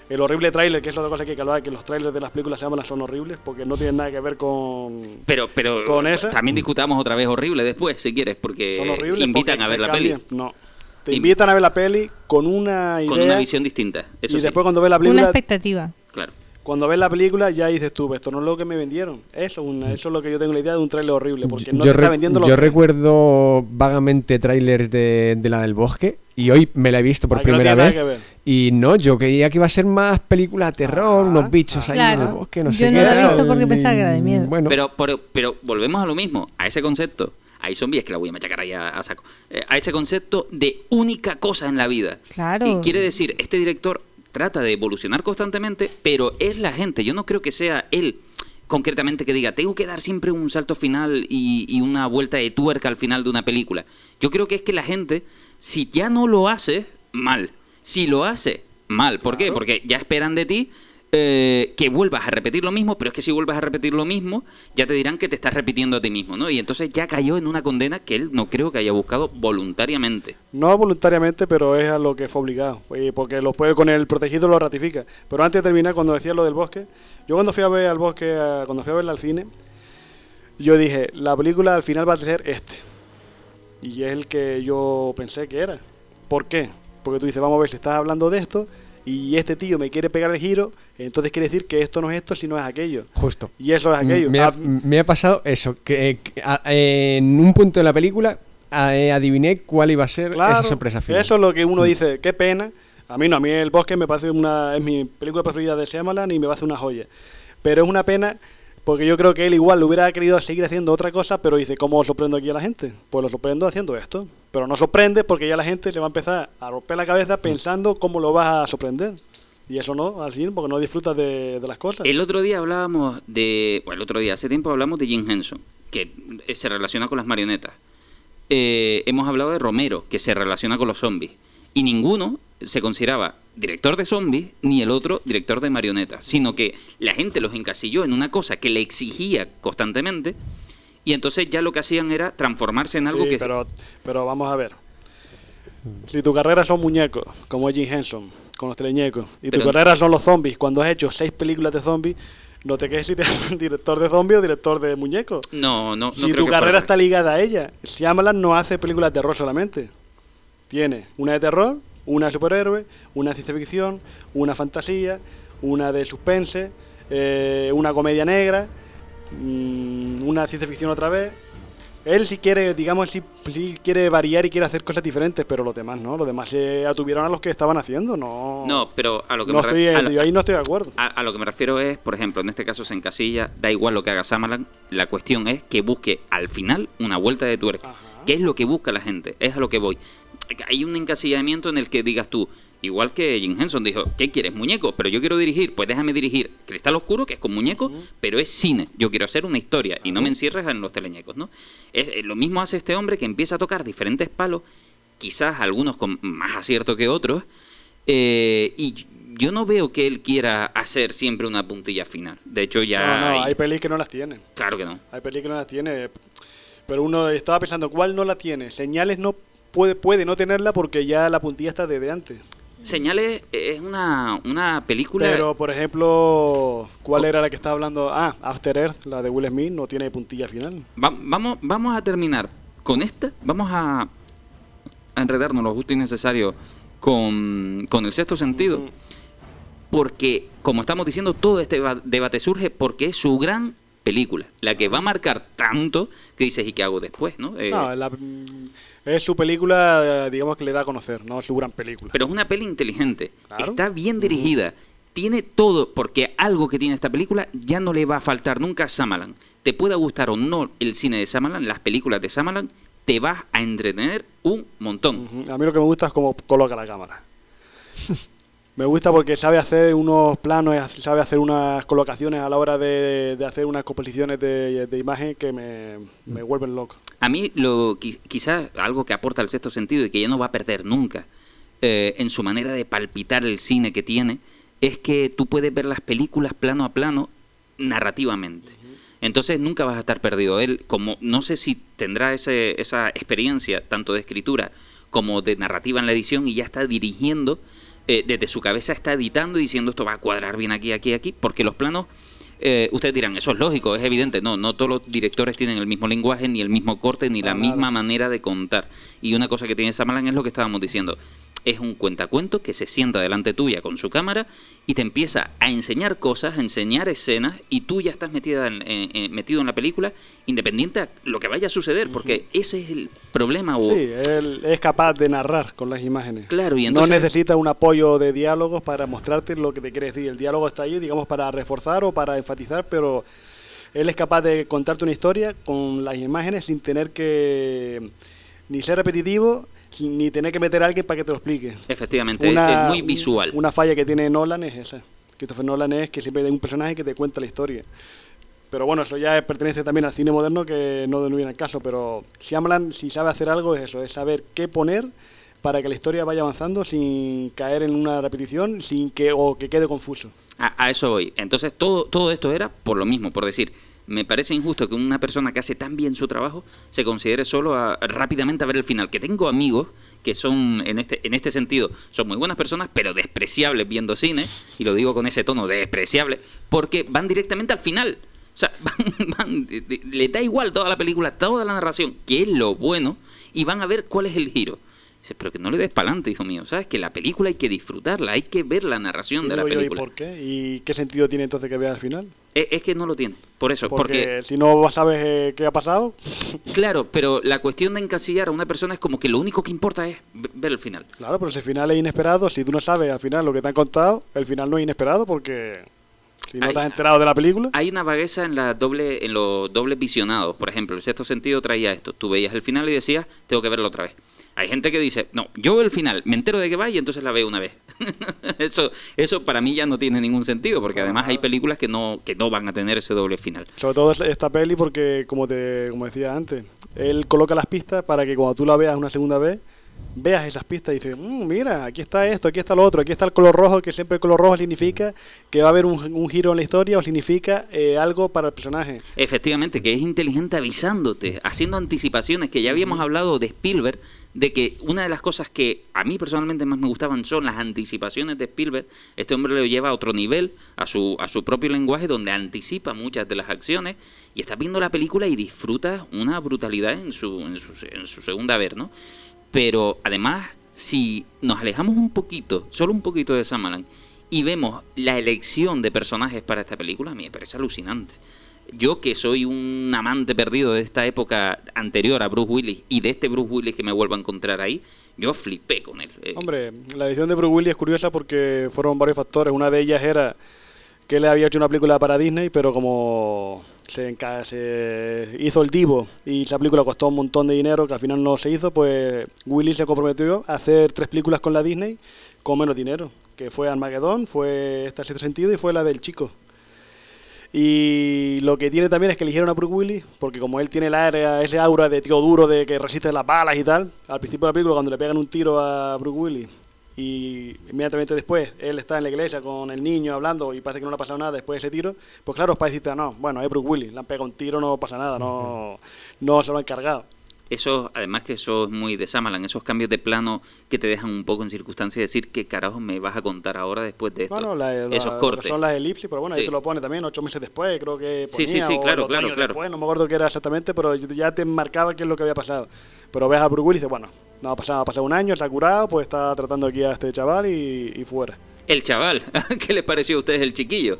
Speaker 3: el horrible tráiler, que es otra cosa que hay que hablar, que los trailers de las películas se llaman son horribles porque no tienen nada que ver con,
Speaker 1: Pero, pero
Speaker 3: Con esa-
Speaker 1: también discutamos otra vez horrible después, si quieres, porque
Speaker 3: son horribles.
Speaker 1: invitan
Speaker 3: porque
Speaker 1: a ver la
Speaker 3: cambian.
Speaker 1: peli
Speaker 3: No. Te invitan a ver la peli con una idea
Speaker 1: con una visión distinta. Eso
Speaker 3: y
Speaker 1: sí,
Speaker 3: después cuando ves la
Speaker 2: Una
Speaker 3: película,
Speaker 2: expectativa.
Speaker 1: claro.
Speaker 3: cuando ves la película ya dices tú, esto no es lo que me vendieron. Eso, es una- eso es lo que yo tengo la idea de un trailer horrible, porque no
Speaker 4: yo
Speaker 3: te está vendiendo lo
Speaker 4: yo
Speaker 3: que-
Speaker 4: recuerdo vagamente trailers de, de la del bosque y hoy me la he visto por
Speaker 3: Ah, no
Speaker 4: primera vez. Y no, yo creía que iba a ser más película de terror,
Speaker 3: Ah,
Speaker 4: unos bichos
Speaker 3: ah.
Speaker 4: ahí en el bosque, no
Speaker 2: Yo
Speaker 4: sé
Speaker 2: no
Speaker 4: qué.
Speaker 2: la he visto porque pensaba que era de miedo.
Speaker 4: Bueno,
Speaker 1: Pero, pero, pero volvemos a lo mismo, a ese concepto. Hay zombies que la voy a machacar ahí a, a saco. Eh, a ese concepto de única cosa en la vida.
Speaker 2: Claro.
Speaker 1: Y quiere decir, este director trata de evolucionar constantemente, pero es la gente. Yo no creo que sea él concretamente que diga, tengo que dar siempre un salto final y, y una vuelta de tuerca al final de una película. Yo creo que es que la gente, si ya no lo hace, mal. Si lo hace, mal. ¿Por qué? Porque ya esperan de ti eh, que vuelvas a repetir lo mismo, pero es que si vuelvas a repetir lo mismo, ya te dirán que te estás repitiendo a ti mismo, ¿no? Y entonces ya cayó en una condena que él no creo que haya buscado voluntariamente.
Speaker 3: No voluntariamente, pero es a lo que fue obligado. eh, Porque lo puede, con el protegido lo ratifica. Pero antes de terminar, cuando decía lo del bosque, yo cuando fui a ver al bosque, cuando fui a verla al cine, yo dije, la película al final va a ser este. Y es el que yo pensé que era. ¿Por qué? Porque tú dices, vamos a ver si estás hablando de esto y este tío me quiere pegar el giro, entonces quiere decir que esto no es esto, sino es aquello.
Speaker 4: justo.
Speaker 3: Y eso es aquello.
Speaker 4: Me ha,
Speaker 3: Ah,
Speaker 4: me ha pasado eso, que, que, a- en un punto de la película a- eh, adiviné cuál iba a ser
Speaker 3: Claro,
Speaker 4: esa sorpresa final.
Speaker 3: Eso es lo que uno dice, qué pena. A mí no, a mí El Bosque me parece una es mi película preferida de Shyamalan y me parece una joya. Pero es una pena Porque yo creo que él igual hubiera querido seguir haciendo otra cosa, pero dice, ¿cómo sorprendo aquí a la gente? Pues lo sorprendo haciendo esto. Pero no sorprende porque ya la gente se va a empezar a romper la cabeza pensando cómo lo vas a sorprender. Y eso no, así, porque no disfrutas de, de las cosas.
Speaker 1: El otro día hablábamos de. Bueno, el otro día, hace tiempo hablamos de Jim Henson, que eh, se relaciona con las marionetas. Eh, hemos hablado de Romero, que se relaciona con los zombies. Y ninguno se consideraba director de zombies ni el otro director de marionetas, sino que la gente los encasilló en una cosa que le exigía constantemente y entonces ya lo que hacían era transformarse en algo
Speaker 3: Sí,
Speaker 1: que...
Speaker 3: pero, pero vamos a ver. Si tu carrera son muñecos, como Jim Henson, con los teleñecos, y
Speaker 1: Pero-
Speaker 3: tu carrera son los zombies, cuando has hecho seis películas de zombies, no te quedes si te director de zombies o director de muñecos.
Speaker 1: No, no, no
Speaker 3: si tu carrera está ligada a ella, Shyamalan no hace películas de terror solamente. Tiene una de terror, una de superhéroe, una de ciencia ficción, una fantasía, una de suspense, eh, una comedia negra, mm, una ciencia ficción otra vez. Él si quiere, digamos, si, quiere variar y quiere hacer cosas diferentes, pero los demás no, los demás se atuvieron a los que estaban haciendo, no.
Speaker 1: No, pero a lo que
Speaker 3: no
Speaker 1: me
Speaker 3: estoy,
Speaker 1: a lo-
Speaker 3: yo ahí no estoy de acuerdo.
Speaker 1: A, a lo que me refiero es, por ejemplo, en este caso se encasilla, da igual lo que haga Samalan, la cuestión es que busque al final una vuelta de tuerca.
Speaker 3: Ajá.
Speaker 1: ¿Qué es lo que busca la gente? Es a lo que voy. Hay un encasillamiento en el que digas tú, igual que Jim Henson dijo, ¿qué quieres, muñeco? Pero yo quiero dirigir, pues déjame dirigir Cristal Oscuro, que es con muñeco, pero es cine. Yo quiero hacer una historia y no me encierres en los teleñecos, ¿no? Es, eh, lo mismo hace este hombre que empieza a tocar diferentes palos, quizás algunos con más acierto que otros, eh, y yo no veo que él quiera hacer siempre una puntilla final. De hecho, ya...
Speaker 3: no, no,
Speaker 1: hay-
Speaker 3: hay pelis que no las tienen.
Speaker 1: Claro que no.
Speaker 3: Hay pelis que no las tiene. Pero uno estaba pensando, ¿cuál no la tiene? Señales no puede, puede no tenerla porque ya la puntilla está desde antes.
Speaker 1: Señales es una, una película...
Speaker 3: Pero, por ejemplo, ¿cuál era la que estaba hablando? Ah, After Earth, la de Will Smith, no tiene puntilla final.
Speaker 1: Va- vamos, vamos a terminar con esta. Vamos a, a enredarnos lo justo y necesario con, con el sexto sentido.
Speaker 3: Mm,
Speaker 1: Porque, como estamos diciendo, todo este deba- debate surge porque es su gran película. La que va a marcar tanto que dices, ¿y qué hago después? ¿no? Eh,
Speaker 3: No, la- mm, es su película, digamos que le da a conocer, no es su gran película.
Speaker 1: Pero es una peli inteligente.
Speaker 3: Claro.
Speaker 1: Está bien dirigida. Tiene todo, porque algo que tiene esta película ya no le va a faltar nunca a Samalan. Te pueda gustar o no el cine de Samalan, las películas de Samalan, te vas a entretener un montón.
Speaker 3: A mí lo que me gusta es cómo coloca la cámara. me gusta porque sabe hacer unos planos, y sabe hacer unas colocaciones a la hora de, de hacer unas composiciones de, de imagen que me, me vuelven loco.
Speaker 1: A mí, lo qui- quizás algo que aporta el sexto sentido y que ya no va a perder nunca eh, en su manera de palpitar el cine que tiene, es que tú puedes ver las películas plano a plano narrativamente. Entonces nunca vas a estar perdido. Él, como no sé si tendrá ese, esa experiencia tanto de escritura como de narrativa en la edición y ya está dirigiendo, eh, desde su cabeza está editando y diciendo esto va a cuadrar bien aquí, aquí, aquí, porque los planos eh, ustedes dirán, eso es lógico, es evidente. No, no todos los directores tienen el mismo lenguaje, ni el mismo corte, ni la misma manera de contar. Y una cosa que tiene Samalan es lo que estábamos diciendo. Es un cuentacuento que se sienta delante tuya con su cámara y te empieza a enseñar cosas, a enseñar escenas, y tú ya estás metida en- metido en la película, independiente a lo que vaya a suceder, porque ese es el problema. O,
Speaker 3: Sí, él es capaz de narrar con las imágenes.
Speaker 1: Claro, y entonces-
Speaker 3: No necesita un apoyo de diálogos para mostrarte lo que te quiere decir. El diálogo está ahí, digamos, para reforzar o para enfatizar, pero él es capaz de contarte una historia con las imágenes sin tener que ni ser repetitivo ni tener que meter a alguien para que te lo explique.
Speaker 1: Efectivamente, es- es muy visual.
Speaker 3: Una falla que tiene Nolan es esa. Christopher Nolan es que siempre hay un personaje que te cuenta la historia. Pero bueno, eso ya pertenece también al cine moderno que no viene al caso. Pero Shyamalan, si sabe hacer algo, es eso, es saber qué poner para que la historia vaya avanzando sin caer en una repetición sin que o que quede confuso.
Speaker 1: A, a eso voy. Entonces, todo, todo esto era por lo mismo, por decir, me parece injusto que una persona que hace tan bien su trabajo se considere solo a- rápidamente a ver el final. Que tengo amigos que son, en este, en este sentido, son muy buenas personas, pero despreciables viendo cine, y lo digo con ese tono, despreciable, porque van directamente al final. O sea, van, van- le da igual toda la película, toda la narración, que es lo bueno, y van a ver cuál es el giro. Pero que no le des pa'lante, hijo mío. ¿Sabes? Que la película hay que disfrutarla, hay que ver la narración
Speaker 3: Y
Speaker 1: de la
Speaker 3: yo, ¿y
Speaker 1: película.
Speaker 3: por qué? ¿Y qué sentido tiene entonces que vea al final?
Speaker 1: Es, es que no lo tiene. Por eso,
Speaker 3: Porque,
Speaker 1: porque,
Speaker 3: si no sabes eh, qué ha pasado,
Speaker 1: claro, pero la cuestión de encasillar a una persona es como que lo único que importa es ve- ver el final.
Speaker 3: claro, pero si el final es inesperado, si tú no sabes al final lo que te han contado, el final no es inesperado porque Si no
Speaker 1: Ay,
Speaker 3: te has enterado de la película.
Speaker 1: Hay una vagueza en, la doble, en los dobles visionados. Por ejemplo, el sexto sentido traía esto. Tú veías el final y decías, tengo que verlo otra vez. Hay gente que dice, no, yo el final, me entero de que va y entonces la veo una vez. eso, eso para mí ya no tiene ningún sentido, porque además hay películas que no, que no van a tener ese doble final.
Speaker 3: Sobre todo es- esta peli porque, como te como decía antes, él coloca las pistas para que cuando tú la veas una segunda vez, veas esas pistas y dices, "Mm, mira, aquí está esto, aquí está lo otro, aquí está el color rojo, que siempre el color rojo significa que va a haber un, un giro en la historia o significa eh, algo para el personaje.
Speaker 1: Efectivamente, que es inteligente avisándote, haciendo anticipaciones, que ya habíamos hablado de Spielberg, de que una de las cosas que a mí personalmente más me gustaban son las anticipaciones de Spielberg. Este hombre lo lleva a otro nivel, a su, a su propio lenguaje, donde anticipa muchas de las acciones, y estás viendo la película y disfrutas una brutalidad en su, en su, en su segunda ver, ¿no? Pero además, si nos alejamos un poquito, solo un poquito de Samalan, y vemos la elección de personajes para esta película, a mí me parece alucinante. Yo que soy un amante perdido de esta época anterior a Bruce Willis y de este Bruce Willis que me vuelvo a encontrar ahí, yo flipé con él. Eh,
Speaker 3: Hombre, la edición de Bruce Willis es curiosa porque fueron varios factores. Una de ellas era que él había hecho una película para Disney, pero como se, se hizo el divo y esa película costó un montón de dinero que al final no se hizo, pues Willis se comprometió a hacer tres películas con la Disney con menos dinero, que fue Armageddon, fue esta Sexto Sentido y fue la del chico. Y lo que tiene también es que eligieron a Bruce Willis, porque como él tiene el área, ese aura de tío duro, de que resiste las balas y tal, al principio de la película cuando le pegan un tiro a Bruce Willis y inmediatamente después él está en la iglesia con el niño hablando y parece que no le ha pasado nada después de ese tiro, pues claro, para decirte, no, bueno, es Bruce Willis, le han pegado un tiro, no pasa nada, no, no se lo han cargado.
Speaker 1: Eso, además que eso es muy de Samalan, esos cambios de plano que te dejan un poco en circunstancia de decir qué carajo me vas a contar ahora después de esto.
Speaker 3: Bueno, la- la-
Speaker 1: esos cortes.
Speaker 3: son las elipsis, pero bueno, ahí
Speaker 1: Sí.
Speaker 3: te lo pone también ocho meses después, creo que
Speaker 1: Sí,
Speaker 3: ponía,
Speaker 1: sí, sí,
Speaker 3: o
Speaker 1: claro, claro, claro.
Speaker 3: después, no me acuerdo qué era exactamente, pero ya te marcaba qué es lo que había pasado. Pero ves a Bruce Willis y dices, bueno, no ha pasado, ha pasado un año, está curado, pues está tratando aquí a este chaval y, y fuera.
Speaker 1: El chaval, ¿qué le pareció a ustedes el chiquillo?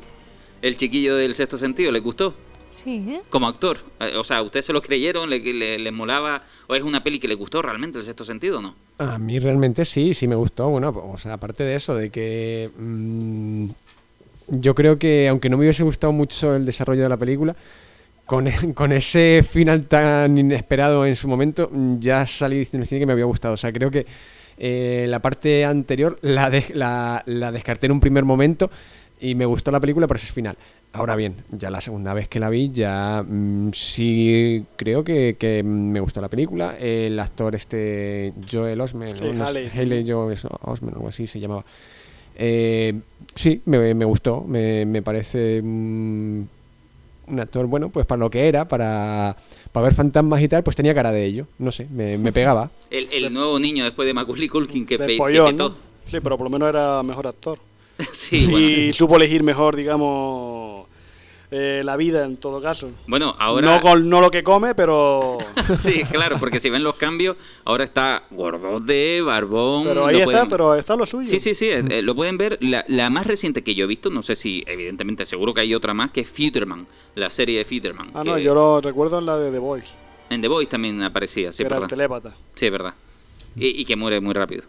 Speaker 1: El chiquillo del sexto sentido, ¿le gustó?
Speaker 2: Sí, ¿eh?
Speaker 1: Como actor. Eh, O sea, ¿ustedes se lo creyeron? ¿Le, le, les molaba? ¿O es una peli que le gustó realmente el sexto sentido o no?
Speaker 4: A mí realmente sí, sí me gustó. Bueno, pues, o sea, aparte de eso, de que mm, yo creo que aunque no me hubiese gustado mucho el desarrollo de la película, con, e- con ese final tan inesperado en su momento, ya salí diciendo que me había gustado. O sea, creo que eh, la parte anterior la, de- la, la descarté en un primer momento y me gustó la película por ese final. Ahora bien, ya la segunda vez que la vi, ya mm, sí creo que, que me gustó la película. El actor este Joel Osment,
Speaker 3: Sí,
Speaker 4: ¿no?
Speaker 3: Haley.
Speaker 4: Haley Joel Osment, algo así se llamaba. Eh, sí, me, me gustó, me, me parece mm, un actor, bueno, pues para lo que era, para, para ver fantasmas y tal, pues tenía cara de ello, no sé, me, me pegaba.
Speaker 1: El, el nuevo niño después de Macaulay Culkin que, pe-
Speaker 3: pollón,
Speaker 1: que
Speaker 3: ¿no? Sí, pero por lo menos era mejor actor.
Speaker 1: sí, bueno,
Speaker 3: y supo elegir mejor, digamos, eh, la vida en todo caso.
Speaker 1: Bueno, ahora...
Speaker 3: No, lo que come, pero...
Speaker 1: Sí, claro, porque si ven los cambios, ahora está gordote, barbón...
Speaker 3: Pero ahí está,
Speaker 1: pueden-
Speaker 3: pero está lo suyo.
Speaker 1: Sí, sí, sí, eh, eh, lo pueden ver. La, la más reciente que yo he visto, no sé si, evidentemente, seguro que hay otra más, que es Futurman, la serie de Futurman.
Speaker 3: Ah,
Speaker 1: que
Speaker 3: no, yo lo recuerdo en la de The Voice,
Speaker 1: En The Voice también aparecía, sí,
Speaker 3: era el
Speaker 1: verdad.
Speaker 3: telépata.
Speaker 1: Sí, es verdad. Y, y que muere muy rápido.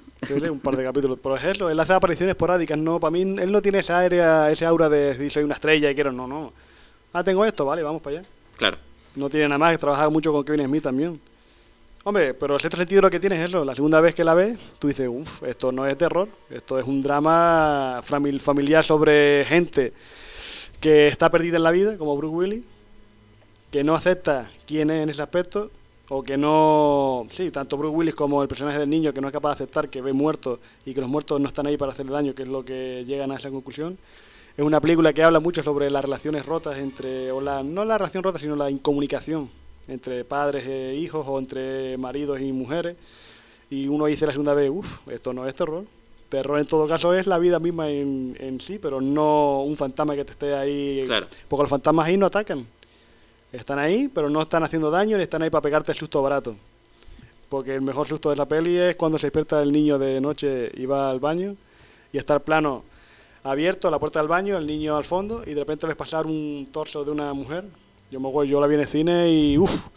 Speaker 3: Un par de capítulos. Es eso, él hace apariciones esporádicas, no, para mí él no tiene esa área, ese aura de soy una estrella y quiero, no, no. Ah, tengo esto, vale, vamos para allá.
Speaker 1: Claro.
Speaker 3: No tiene nada más, trabajaba mucho con Kevin Smith también. Hombre, pero el sexto sentido lo que tiene es eso, la segunda vez que la ves, tú dices, uff, esto no es terror, esto es un drama famil- familiar sobre gente que está perdida en la vida, como Bruce Willis, que no acepta quién es en ese aspecto, o que no, sí, tanto Bruce Willis como el personaje del niño que no es capaz de aceptar que ve muertos y que los muertos no están ahí para hacerle daño, que es lo que llegan a esa conclusión. Es una película que habla mucho sobre las relaciones rotas entre, o la, no la relación rota, sino la incomunicación entre padres e hijos o entre maridos y mujeres. Y uno dice la segunda vez, uff, esto no es terror. Terror en todo caso es la vida misma en, en sí, pero no un fantasma que te esté ahí.
Speaker 1: Claro.
Speaker 3: Porque los fantasmas ahí no atacan. Están ahí, pero no están haciendo daño ni están ahí para pegarte el susto barato. Porque el mejor susto de la peli es cuando se despierta el niño de noche y va al baño y está el plano abierto, la puerta del baño, el niño al fondo y de repente ves pasar un torso de una mujer. Yo me acuerdo, yo la vi en el cine y uff,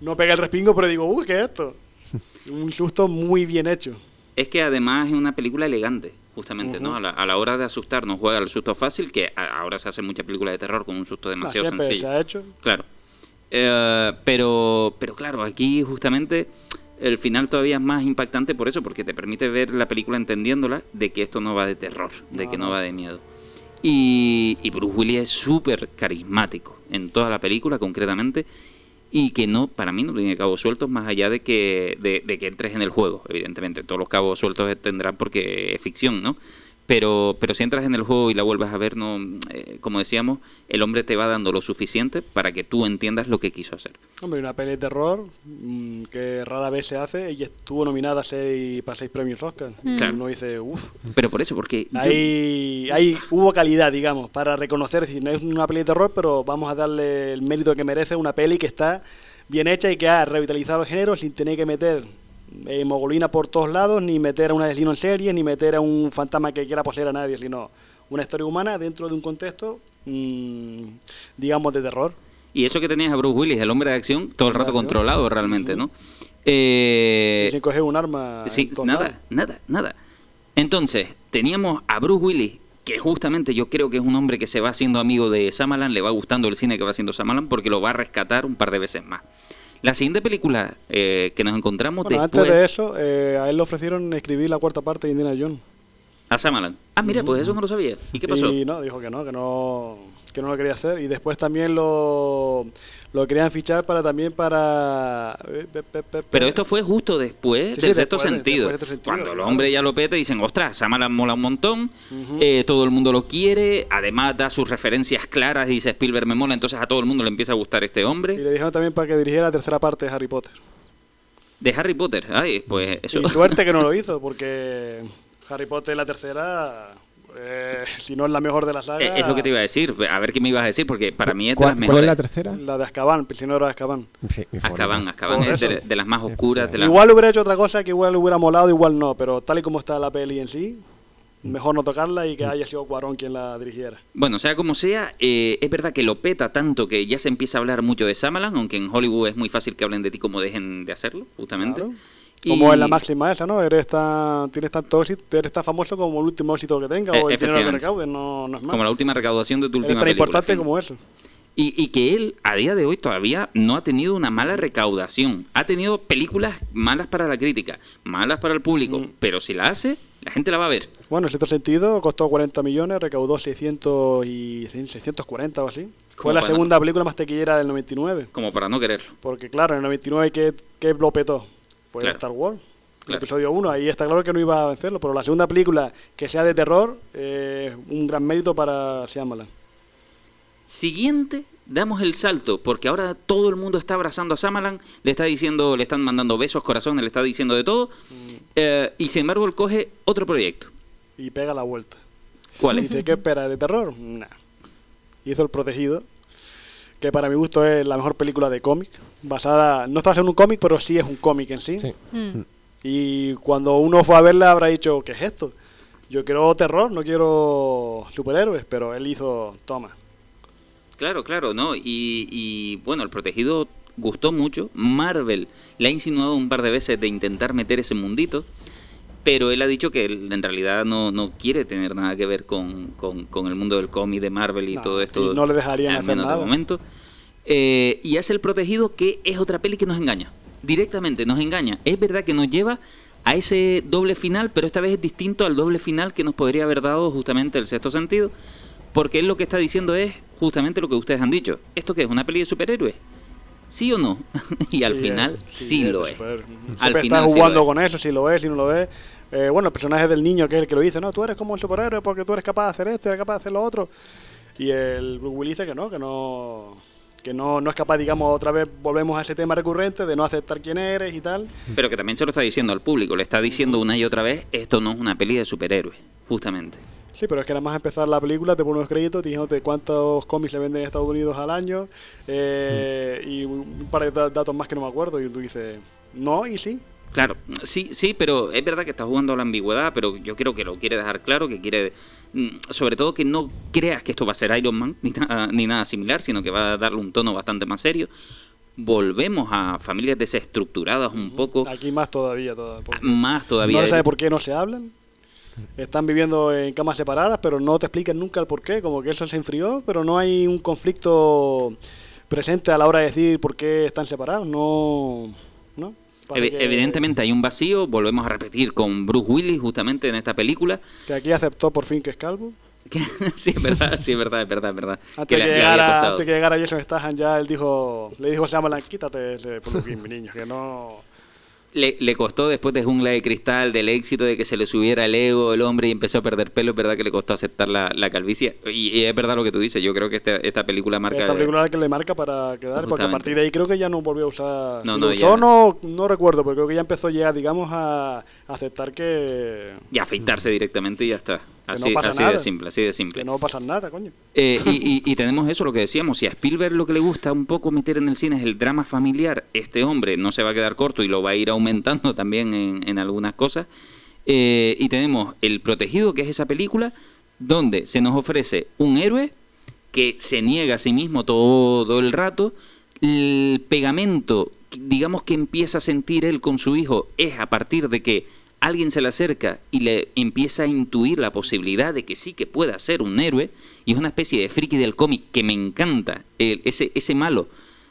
Speaker 3: no pegué el respingo, pero digo, uy, ¿qué es esto? Un susto muy bien hecho.
Speaker 1: Es que además es una película elegante. justamente, ¿no? A la, a la hora de asustar no juega el susto fácil, que a- ahora se hace mucha película de terror con un susto demasiado
Speaker 3: siempre
Speaker 1: sencillo.
Speaker 3: se ha hecho.
Speaker 1: Claro. Eh, pero, pero claro, aquí justamente el final todavía es más impactante por eso, porque te permite ver la película entendiéndola de que esto no va de terror, de
Speaker 3: No,
Speaker 1: que no,
Speaker 3: no.
Speaker 1: va de miedo. Y, y Bruce Willis es súper carismático en toda la película, concretamente, y que no, para mí no tiene cabos sueltos más allá de que, de, de que entres en el juego, evidentemente. Todos los cabos sueltos tendrán porque es ficción, ¿no? Pero, pero si entras en el juego y la vuelves a ver, no, eh, como decíamos, el hombre te va dando lo suficiente para que tú entiendas lo que quiso hacer.
Speaker 3: Hombre, una peli de terror mm, que rara vez se hace. Ella estuvo nominada a seis, para seis premios Oscar. Y
Speaker 1: Claro.
Speaker 3: uno dice, uff.
Speaker 1: Pero por eso, porque yo-
Speaker 3: Ahí, ahí hubo calidad, digamos, para reconocer, es decir, no es una peli de terror, pero vamos a darle el mérito que merece una peli que está bien hecha y que ha revitalizado el género sin tener que meter eh, mogolina por todos lados, ni meter a un asesino en serie, ni meter a un fantasma que quiera poseer a nadie, sino una historia humana dentro de un contexto, mm, digamos, de terror.
Speaker 1: y eso que tenías a Bruce Willis, el hombre de acción, todo el rato controlado realmente, ¿no? Eh,
Speaker 3: sin coger un arma.
Speaker 1: Sí, nada, nada, nada. Entonces, teníamos a Bruce Willis, que justamente yo creo que es un hombre que se va haciendo amigo de Samalan, le va gustando el cine que va haciendo Samalan, porque lo va a rescatar un par de veces más. La siguiente película eh, que nos encontramos
Speaker 3: Bueno,
Speaker 1: después
Speaker 3: antes de eso, eh, a él le ofrecieron escribir la cuarta parte de Indiana Jones.
Speaker 1: A Samalan. Ah, mira, pues eso no lo sabía. ¿Y qué pasó?
Speaker 3: Y no, dijo que no, que no, que no lo quería hacer. Y después también lo, lo querían fichar para también para... eh, pe- pe- pe-
Speaker 1: Pero
Speaker 3: pe-
Speaker 1: esto fue justo después
Speaker 3: Sí,
Speaker 1: del
Speaker 3: sí,
Speaker 1: sexto
Speaker 3: después de-
Speaker 1: sentido.
Speaker 3: después
Speaker 1: Cuando
Speaker 3: claro.
Speaker 1: hombres ya lo peta y dicen, ostras, Samalan mola un montón, eh, todo el mundo lo quiere, además da sus referencias claras y dice Spielberg me mola, entonces a todo el mundo le empieza a gustar este
Speaker 3: Y
Speaker 1: hombre.
Speaker 3: le dijeron también para que dirigiera la tercera parte de Harry Potter.
Speaker 1: De Harry Potter, ay, pues eso.
Speaker 3: Y suerte que no lo hizo, porque Harry Potter la tercera, eh, si no es la mejor de la saga...
Speaker 1: Eh, Es lo que te iba a decir, a ver qué me ibas a decir, porque para mí es de
Speaker 4: ¿Cuál,
Speaker 1: las
Speaker 4: cuál
Speaker 1: mejores.
Speaker 4: es la tercera?
Speaker 3: La de Azkaban, Prisionero de Azkaban.
Speaker 4: Sí.
Speaker 1: Azkaban, Azkaban es de, las más oscuras, de las...
Speaker 3: Igual hubiera hecho otra cosa que igual hubiera molado, igual no, pero tal y como está la peli en sí, mejor no tocarla y que haya sido Cuarón quien la dirigiera.
Speaker 1: Bueno, sea como sea, eh, es verdad que lo peta tanto que ya se empieza a hablar mucho de Samalan, aunque en Hollywood es muy fácil que hablen de ti como dejen de hacerlo, justamente.
Speaker 3: Claro.
Speaker 1: Y-
Speaker 3: Como es la máxima esa, ¿no? Eres tan, tienes tanto éxito, eres tan famoso como el último éxito que tenga
Speaker 1: Eh,
Speaker 3: o el dinero que
Speaker 1: efectivamente.
Speaker 3: recaude, no, no es más.
Speaker 1: Como la última recaudación de tu
Speaker 3: Eres
Speaker 1: última
Speaker 3: tan
Speaker 1: película.
Speaker 3: importante como eso.
Speaker 1: Y, y que él, a día de hoy, todavía no ha tenido una mala recaudación. Ha tenido películas malas para la crítica, malas para el público,
Speaker 3: Mm.
Speaker 1: pero si la hace, la gente la va a ver.
Speaker 3: Bueno, en cierto sentido, costó 40 millones, recaudó 600 y 640 o así. Fue la segunda película más taquillera del 99.
Speaker 1: Como para no querer.
Speaker 3: Porque claro, en el 99, ¿qué, qué lo petó? Pues
Speaker 1: Claro.
Speaker 3: Star Wars. El
Speaker 1: Claro.
Speaker 3: episodio 1, ahí está claro que no iba a vencerlo, pero la segunda película que sea de terror, eh, un gran mérito para Shyamalan.
Speaker 1: Siguiente, damos el salto, porque ahora todo el mundo está abrazando a Samalan, le está diciendo, le están mandando besos, corazones, le está diciendo de todo, eh, y sin embargo él coge otro proyecto.
Speaker 3: Y pega la vuelta.
Speaker 1: ¿Cuál es?
Speaker 3: Dice, ¿qué espera? ¿De terror? Nah. Hizo El Protegido, que para mi gusto es la mejor película de cómic, basada, no está basada en un cómic, pero sí es un cómic en sí.
Speaker 4: Sí.
Speaker 2: Mm.
Speaker 3: Y cuando uno fue a verla habrá dicho, ¿qué es esto? Yo quiero terror, no quiero superhéroes, pero él hizo, toma.
Speaker 1: Claro, claro, ¿no? Y, y, bueno, el protegido gustó mucho. Marvel le ha insinuado un par de veces de intentar meter ese mundito, pero él ha dicho que él en realidad no, no quiere tener nada que ver con, con- con el mundo del cómic de Marvel y
Speaker 3: No,
Speaker 1: todo esto.
Speaker 3: y no le dejarían
Speaker 1: al
Speaker 3: hacer
Speaker 1: menos de
Speaker 3: nada.
Speaker 1: momento. Eh, y hace el protegido que es otra peli que nos engaña. Directamente nos engaña. Es verdad que nos lleva a ese doble final, pero esta vez es distinto al doble final que nos podría haber dado justamente el sexto sentido. Porque él lo que está diciendo es justamente lo que ustedes han dicho. ¿Esto qué es? ¿Una peli de superhéroes? ¿Sí o no? y al
Speaker 3: Sí,
Speaker 1: final
Speaker 3: eh,
Speaker 1: sí,
Speaker 3: es
Speaker 1: lo es. Al final
Speaker 3: está
Speaker 1: sí lo
Speaker 3: jugando con eso, si lo es, si no lo es. Eh, bueno, el personaje del niño que es el que lo dice, no, tú eres como el superhéroe porque tú eres capaz de hacer esto, eres capaz de hacer lo otro. Y el Bruce Willis dice que no, que no que no, no es capaz, digamos, otra vez volvemos a ese tema recurrente de no aceptar quién eres y tal.
Speaker 1: Pero que también se lo está diciendo al público. Le está diciendo una y otra vez, esto no es una peli de superhéroes. Justamente.
Speaker 3: Sí, pero es que nada más empezar la película te pone unos créditos diciéndote cuántos cómics se venden en Estados Unidos al año eh, y un par de da- datos más que no me acuerdo y tú dices, no y sí.
Speaker 1: Claro, sí, sí, pero es verdad que está jugando a la ambigüedad, pero yo creo que lo quiere dejar claro, que quiere, mm, sobre todo que no creas que esto va a ser Iron Man ni, nada- ni nada similar, sino que va a darle un tono bastante más serio. Volvemos a familias desestructuradas un poco,
Speaker 3: Aquí más todavía. toda- porque
Speaker 1: más todavía.
Speaker 3: no se sabe por qué no se hablan. están viviendo en camas separadas, pero no te explican nunca el por qué, como que eso se enfrió, pero no hay un conflicto presente a la hora de decir por qué están separados, no...
Speaker 1: Evidentemente hay un vacío, volvemos a repetir con Bruce Willis justamente en esta película.
Speaker 3: Que aquí aceptó por fin que es calvo.
Speaker 1: Sí, es verdad, sí, es verdad, es verdad, es verdad.
Speaker 3: Antes,
Speaker 1: Que
Speaker 3: que,
Speaker 1: le- le
Speaker 3: llegara, antes que llegara Jason Statham ya él dijo, le dijo a Shyamalan, quítate ese mi niño, que no...
Speaker 1: Le, le costó después de Jungla de Cristal, del éxito de que se le subiera el ego el hombre y empezó a perder pelo, es verdad que le costó aceptar la, la calvicie. Y, y es verdad lo que tú dices, yo creo que este- esta película marca...
Speaker 3: Esta película es la que le marca para quedar, porque a partir de ahí creo que ya no volvió a usar.
Speaker 1: No,
Speaker 3: si
Speaker 1: no,
Speaker 3: lo usó, no, no recuerdo, pero creo que ya empezó ya, digamos, a a aceptar que,
Speaker 1: Y afeitarse directamente y ya está.
Speaker 3: Que no
Speaker 1: Así,
Speaker 3: pasa
Speaker 1: así de simple, así de simple.
Speaker 3: que no pasa nada, coño.
Speaker 1: Eh, y, y- y tenemos eso, lo que decíamos, si a Spielberg lo que le gusta un poco meter en el cine es el drama familiar, este hombre no se va a quedar corto y lo va a ir aumentando también en, en algunas cosas. Eh, y tenemos El Protegido, que es esa película, donde se nos ofrece un héroe que se niega a sí mismo todo el rato. El pegamento, digamos que empieza a sentir él con su hijo, es a partir de que alguien se le acerca y le empieza a intuir la posibilidad de que sí que pueda ser un héroe. Y es una especie de friki del cómic que me encanta. El- ese, ese malo.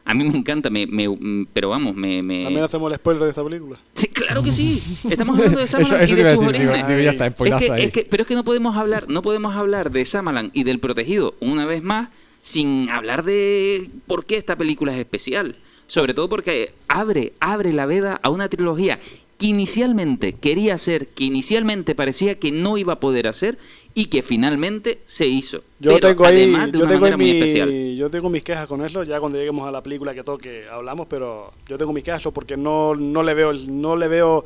Speaker 1: A mí me encanta, me, me- pero vamos, me... me-
Speaker 3: También hacemos el spoiler de esta película.
Speaker 1: Sí, claro que sí. Estamos hablando de Samalan
Speaker 4: eso
Speaker 1: y de sus
Speaker 4: decir, digo,
Speaker 1: orígenes.
Speaker 4: digo, ya está,
Speaker 1: Es
Speaker 4: spoilazo
Speaker 1: que,
Speaker 4: ahí.
Speaker 1: es que- pero es que no podemos hablar, no podemos hablar de Samalan y del protegido una vez más sin hablar de por qué esta película es especial. Sobre todo porque abre, abre la veda a una trilogía que inicialmente quería hacer, que inicialmente parecía que no iba a poder hacer y que finalmente se hizo.
Speaker 3: Yo
Speaker 1: Pero
Speaker 3: tengo ahí,
Speaker 1: además de
Speaker 3: yo
Speaker 1: una
Speaker 3: tengo,
Speaker 1: manera
Speaker 3: en
Speaker 1: muy
Speaker 3: mi-
Speaker 1: especial.
Speaker 3: yo tengo mis quejas con eso, ya cuando lleguemos a la película que toque hablamos, pero yo tengo mis quejas porque no, no le veo, el- no le veo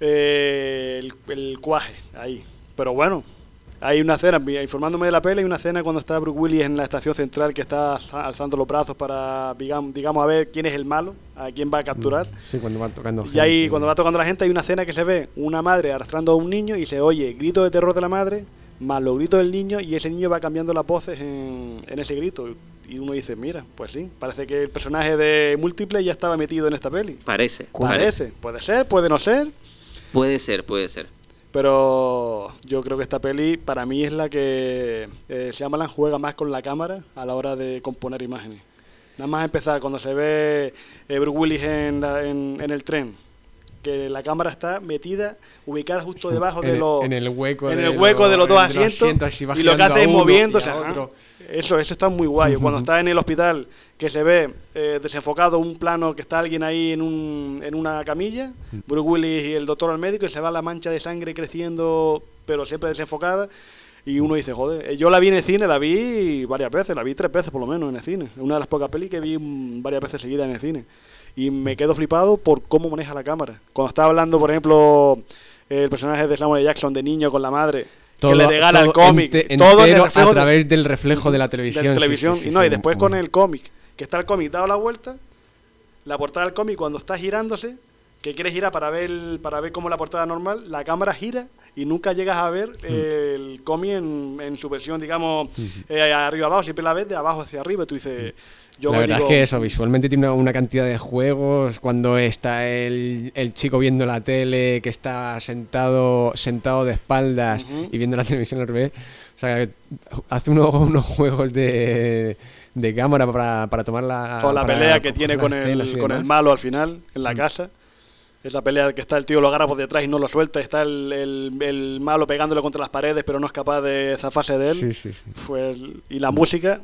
Speaker 3: eh, el, el cuaje ahí. Pero bueno, hay una escena, informándome de la peli, hay una escena cuando está Bruce Willis en la estación central que está alza- alzando los brazos para, digamos, digamos, a ver quién es el malo, a quién va a capturar.
Speaker 4: Sí, cuando va tocando.
Speaker 3: Y ahí,
Speaker 4: gente.
Speaker 3: cuando va tocando la gente, hay una escena que se ve una madre arrastrando a un niño y se oye grito de terror de la madre, más los gritos del niño, y ese niño va cambiando las voces en, en ese grito. Y uno dice, mira, pues sí, parece que el personaje de Múltiple ya estaba metido en esta peli.
Speaker 1: Parece, parece.
Speaker 3: Parece, puede ser, puede no ser,
Speaker 1: Puede ser, puede ser.
Speaker 3: Pero yo creo que esta peli para mí es la que eh, Shyamalan juega más con la cámara a la hora de componer imágenes. Nada más empezar, cuando se ve eh, Bruce Willis en, la- en, en el tren, que la cámara está metida, ubicada justo debajo de los
Speaker 4: en el hueco
Speaker 3: en
Speaker 4: de
Speaker 3: el hueco de los dos
Speaker 4: de los
Speaker 3: asientos,
Speaker 4: asientos, y
Speaker 3: lo que hace es moviéndose. Eso, eso está muy guay. Cuando está en el hospital, que se ve eh, desenfocado un plano que está alguien ahí en, un, en una camilla, Bruce Willis y el doctor al médico, y se va la mancha de sangre creciendo, pero siempre desenfocada. Y uno dice, joder, eh, yo la vi en el cine, la vi varias veces, la vi tres veces por lo menos en el cine. Una de las pocas pelis que vi mm, varias veces seguidas en el cine. Y me quedo flipado por cómo maneja la cámara. Cuando está hablando, por ejemplo, el personaje de Samuel. Jackson de niño con la madre, que le regala el cómic,
Speaker 4: ente-
Speaker 3: todo el
Speaker 4: a
Speaker 3: de-
Speaker 4: través del reflejo de la televisión.
Speaker 3: de
Speaker 4: sí,
Speaker 3: televisión.
Speaker 4: sí, sí,
Speaker 3: y no, y después con el cómic, que está el cómic dado la vuelta, la portada del cómic cuando está girándose, que quieres girar para ver para ver cómo la portada normal, la cámara gira y nunca llegas a ver el cómic en, en su versión, digamos, eh, arriba abajo, siempre la ves de abajo hacia arriba, y tú dices, yo
Speaker 4: la verdad
Speaker 3: digo,
Speaker 4: es que eso, visualmente tiene una, una cantidad de juegos. Cuando está el, el chico viendo la tele, que está sentado sentado de espaldas y viendo la televisión al revés. O sea, hace uno- unos juegos de, de cámara para, para tomar la.
Speaker 3: con la
Speaker 4: para
Speaker 3: pelea que tiene con el, con el malo al final, en la
Speaker 4: Mm.
Speaker 3: casa. Esa pelea que está el tío lo agarra por detrás y no lo suelta, está el, el- el malo pegándole contra las paredes, pero no es capaz de zafarse de él.
Speaker 4: Sí, sí, sí.
Speaker 3: Pues, y la música,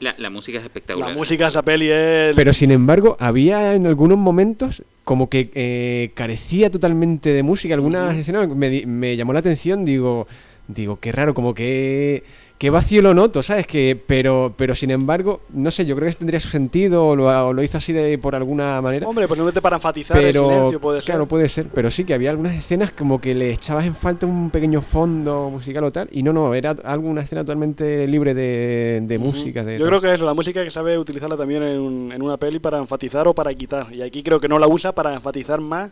Speaker 1: La, la música es espectacular.
Speaker 3: la música de esa peli es...
Speaker 4: Pero sin embargo, había en algunos momentos como que eh, carecía totalmente de música. Algunas escenas me, me llamó la atención, digo, digo, qué raro, como que, que vacío lo noto, ¿sabes? Que, pero, pero sin embargo, no sé, yo creo que tendría su sentido o lo, o lo hizo así de por alguna manera.
Speaker 3: Hombre, posiblemente para enfatizar el
Speaker 4: pero
Speaker 3: silencio puede ser.
Speaker 4: claro, puede ser, pero sí que había algunas escenas como que le echabas en falta un pequeño fondo musical o tal, y no, no, era alguna escena totalmente libre de, de
Speaker 3: Ujú.
Speaker 4: música. De
Speaker 3: Yo creo que eso, la música que sabe utilizarla también en, un- en una peli para enfatizar o para quitar. Y aquí creo que no la usa para enfatizar más,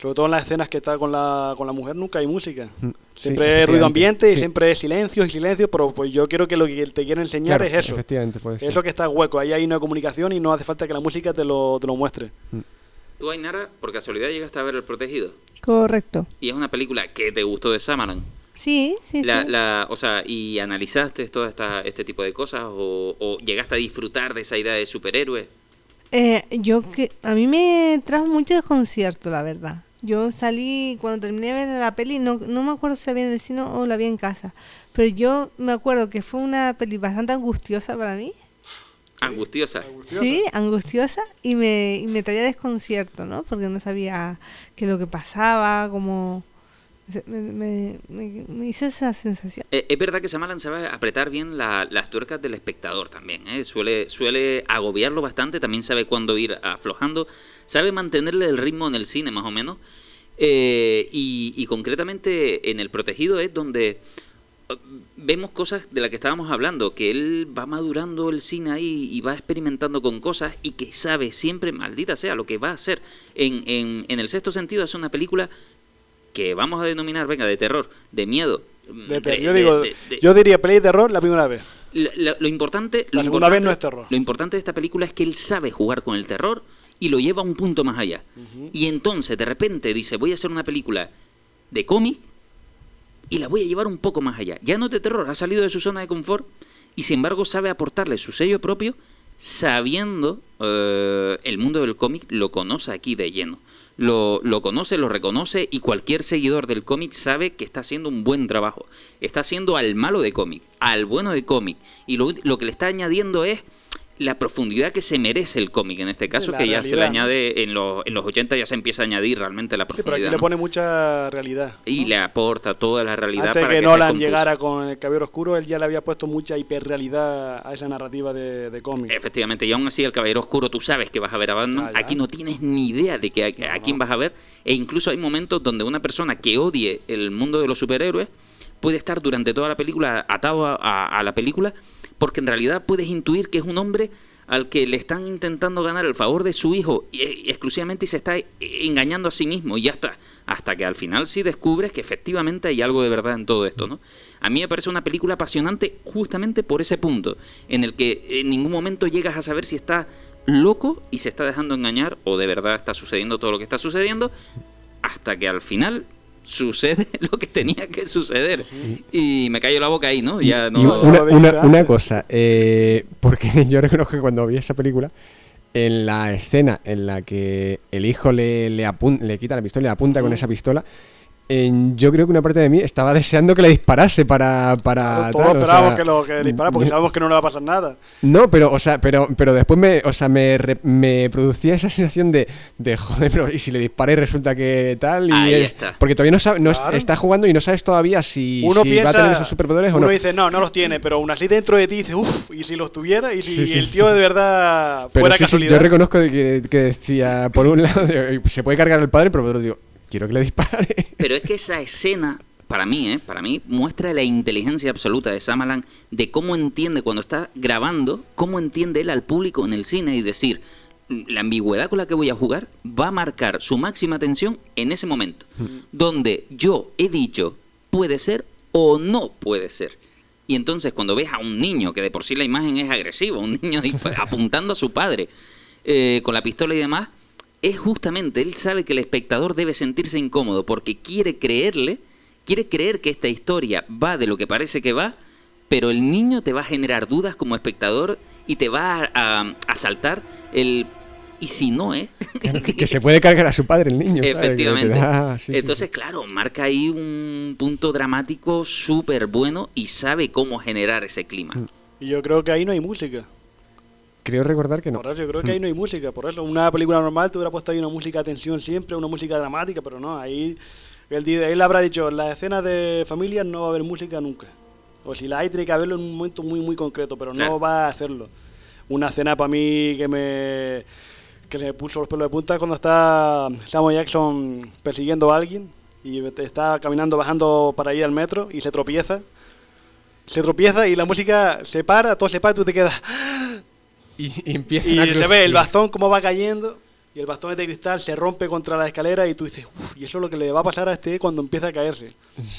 Speaker 3: sobre todo en las escenas que está con la, con la mujer, nunca hay música.
Speaker 4: Mm, sí,
Speaker 3: Siempre es ruido
Speaker 4: efectivamente,
Speaker 3: ambiente y
Speaker 4: sí.
Speaker 3: siempre es silencio y silencio, pero pues yo creo que lo que te quiere enseñar
Speaker 4: Claro,
Speaker 3: es eso.
Speaker 4: Efectivamente, puede ser.
Speaker 3: Eso que está hueco, ahí hay una comunicación y no hace falta que la música te lo, te lo muestre.
Speaker 1: Tú, Ainara, por casualidad llegaste a ver El Protegido.
Speaker 2: Correcto.
Speaker 1: Y es una película que te gustó de Samaran.
Speaker 2: Sí, sí,
Speaker 1: La,
Speaker 2: sí.
Speaker 1: la- o sea, ¿y analizaste todo esta, este tipo de cosas? O, o llegaste a disfrutar de esa idea de superhéroe?
Speaker 2: Eh, yo que a mí me trajo mucho desconcierto, la verdad. Yo salí cuando terminé de ver la peli, no, no me acuerdo si la vi en el cine o la vi en casa, pero yo me acuerdo que fue una peli bastante angustiosa para mí.
Speaker 1: Angustiosa.
Speaker 2: Sí, angustiosa y me, y me traía desconcierto, ¿no? Porque no sabía qué es lo que pasaba, como... Me, me- esa sensación.
Speaker 1: Eh, es verdad que Samalan sabe apretar bien la- las tuercas del espectador también. ¿eh? Suele, suele agobiarlo bastante, también sabe cuándo ir aflojando, sabe mantenerle el ritmo en el cine más o menos. Eh, y, concretamente en El Protegido es donde eh, vemos cosas de las que estábamos hablando, que él va madurando el cine ahí y va experimentando con cosas y que sabe siempre, maldita sea, lo que va a hacer. En, en, en el sexto sentido es una película que vamos a denominar, venga, de terror, de miedo.
Speaker 3: De ter-
Speaker 1: de-
Speaker 3: yo digo,
Speaker 1: de-
Speaker 3: yo diría peli de terror la primera vez.
Speaker 1: lo, lo- lo importante, lo
Speaker 3: La segunda vez no es terror.
Speaker 1: Lo importante de esta película es que él sabe jugar con el terror y lo lleva a un punto más allá. Y entonces de repente dice, voy a hacer una película de cómic y la voy a llevar un poco más allá. Ya no es de terror, ha salido de su zona de confort y sin embargo sabe aportarle su sello propio sabiendo eh, el mundo del cómic, lo conoce aquí de lleno. Lo, lo conoce, lo reconoce y cualquier seguidor del cómic sabe que está haciendo un buen trabajo. Está haciendo al malo de cómic, al bueno de cómic. Y lo, lo que le está añadiendo es la profundidad que se merece el cómic en este caso,
Speaker 3: la
Speaker 1: que ya se le añade en los, en los 80 ya se empieza a añadir realmente la
Speaker 3: Sí, pero
Speaker 1: profundidad.
Speaker 3: aquí le pone mucha realidad.
Speaker 1: Y le aporta toda la realidad
Speaker 3: Antes
Speaker 1: para
Speaker 3: que, Nolan llegara con el Caballero Oscuro, él ya le había puesto mucha hiperrealidad a esa narrativa de, de cómic.
Speaker 1: Efectivamente, y aún así el Caballero Oscuro tú sabes que vas a ver a Batman,
Speaker 3: Ah,
Speaker 1: aquí no tienes ni idea de que a, a quién vas a ver, e incluso hay momentos donde una persona que odie el mundo de los superhéroes puede estar durante toda la película atado a, a- a la película, porque en realidad puedes intuir que es un hombre al que le están intentando ganar el favor de su hijo y, y exclusivamente y se está eh, engañando a sí mismo y ya está, hasta que al final sí descubres que efectivamente hay algo de verdad en todo esto, ¿no? A mí me parece una película apasionante justamente por ese punto, en el que en ningún momento llegas a saber si está loco y se está dejando engañar o de verdad está sucediendo todo lo que está sucediendo, hasta que al final sucede lo que tenía que suceder. Y me cayó la boca ahí, ¿no? Ya no...
Speaker 4: una, una- cosa, eh, porque yo reconozco que cuando vi esa película, en la escena en la que el hijo le, le, le quita la pistola y le apunta con esa pistola, en- yo creo que una parte de mí estaba deseando que le disparase para... para
Speaker 3: Todos
Speaker 4: tal, o
Speaker 3: esperábamos
Speaker 4: sea,
Speaker 3: que lo que disparara porque sabemos que no le va a pasar nada.
Speaker 4: No, pero, o sea, pero, pero después me, o sea, me, re- me producía esa sensación de, de joder, pero y si le disparé resulta que tal y
Speaker 1: Ahí
Speaker 4: es-
Speaker 1: está.
Speaker 4: porque todavía no sabe, no
Speaker 3: Claro.
Speaker 4: está jugando y no sabes todavía si,
Speaker 3: Uno
Speaker 4: si
Speaker 3: piensa,
Speaker 4: va a tener esos superpoderes o
Speaker 3: uno
Speaker 4: no.
Speaker 3: dice, no, no los tiene, pero aún así dentro de ti dice, uff, y si los tuviera, y si
Speaker 4: Sí, sí,
Speaker 3: el tío de verdad
Speaker 4: Pero
Speaker 3: fuera
Speaker 4: sí, sí,
Speaker 3: casualidad.
Speaker 4: yo reconozco que, que decía, por un lado, se puede cargar al padre, pero por otro digo, quiero que le dispare.
Speaker 1: Pero es que esa escena, para mí, ¿eh? para mí, muestra la inteligencia absoluta de Samalan de cómo entiende cuando está grabando, cómo entiende él al público en el cine y decir, la ambigüedad con la que voy a jugar va a marcar su máxima atención en ese momento, donde yo he dicho puede ser o no puede ser. Y entonces cuando ves a un niño, que de por sí la imagen es agresiva, un niño apuntando a su padre eh, con la pistola y demás, es justamente, él sabe que el espectador debe sentirse incómodo porque quiere creerle, quiere creer que esta historia va de lo que parece que va, pero el niño te va a generar dudas como espectador y te va a, a- a saltar el... ¿Y si no, eh?
Speaker 4: que se puede cargar a su padre el niño.
Speaker 1: Efectivamente.
Speaker 4: da- sí, sí, sí.
Speaker 1: Entonces, claro, marca ahí un punto dramático súper bueno y sabe cómo generar ese clima.
Speaker 4: Mm.
Speaker 3: Y yo creo que ahí no hay música.
Speaker 4: Creo recordar que no.
Speaker 3: Por eso yo creo que ahí no hay música. Por eso, una película normal te hubiera puesto ahí una música de tensión siempre, una música dramática, pero no, ahí él, di- él habrá dicho, en las escenas de familia no va a haber música nunca. O si la hay, tiene que haberlo en un momento muy, muy concreto, pero
Speaker 1: Claro.
Speaker 3: no va a hacerlo. Una escena para mí que me que me puso los pelos de punta cuando está Samuel Jackson persiguiendo a alguien y te- está caminando, bajando para ir al metro y se tropieza. Se tropieza y la música se para, todo se para y tú te quedas.
Speaker 4: Y, y empieza
Speaker 3: Y
Speaker 4: a
Speaker 3: se ve el bastón cómo va cayendo y el bastón es de cristal se rompe contra la escalera y tú dices, uff, y eso es lo que le va a pasar a este cuando empieza a caerse.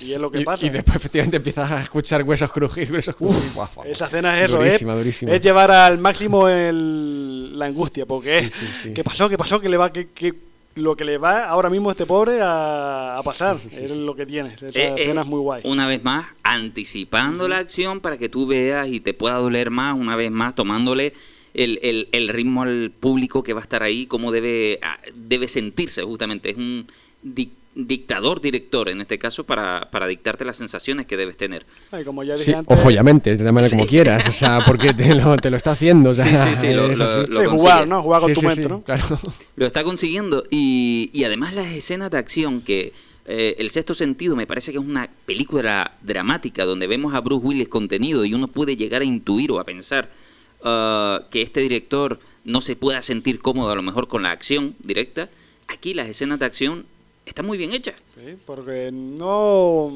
Speaker 3: Y es lo que
Speaker 4: Y-
Speaker 3: pasa.
Speaker 4: Y, después efectivamente empiezas a escuchar huesos crujir, huesos crujir. Guau.
Speaker 3: Esa escena es eso,
Speaker 4: Durísima,
Speaker 3: es,
Speaker 4: durísima.
Speaker 3: es llevar al máximo el- la angustia, porque
Speaker 4: Sí,
Speaker 3: es,
Speaker 4: sí, sí.
Speaker 3: ¿qué pasó? ¿Qué pasó? ¿Qué le va? ¿Qué, qué- lo que le va ahora mismo a este pobre a, a pasar. es lo que tiene. Esa
Speaker 1: Eh, eh,
Speaker 3: escena es muy guay.
Speaker 1: Una vez más, anticipando la acción para que tú veas y te pueda doler más, una vez más, tomándole el, el- el ritmo al público que va a estar ahí, cómo debe, ah, debe sentirse justamente. Es un dic- dictador, director, en este caso, para, para dictarte las sensaciones que debes tener.
Speaker 3: Ay, como ya dije
Speaker 4: Sí,
Speaker 3: antes.
Speaker 4: o follamente, llámalo como quieras, o sea, porque te lo, te lo está haciendo. O sea,
Speaker 1: Sí, sí, sí, lo-
Speaker 3: sí, jugar,
Speaker 1: consigue.
Speaker 3: ¿no? Jugar con
Speaker 4: Sí,
Speaker 3: tu
Speaker 4: sí,
Speaker 3: mente,
Speaker 4: sí,
Speaker 3: ¿no?
Speaker 4: claro.
Speaker 1: Lo está consiguiendo y, y además las escenas de acción que eh, El sexto sentido me parece que es una película dramática donde vemos a Bruce Willis contenido y uno puede llegar a intuir o a pensar ah, que este director no se pueda sentir cómodo a lo mejor con la acción directa. Aquí las escenas de acción están muy bien hechas.
Speaker 3: Sí, porque no.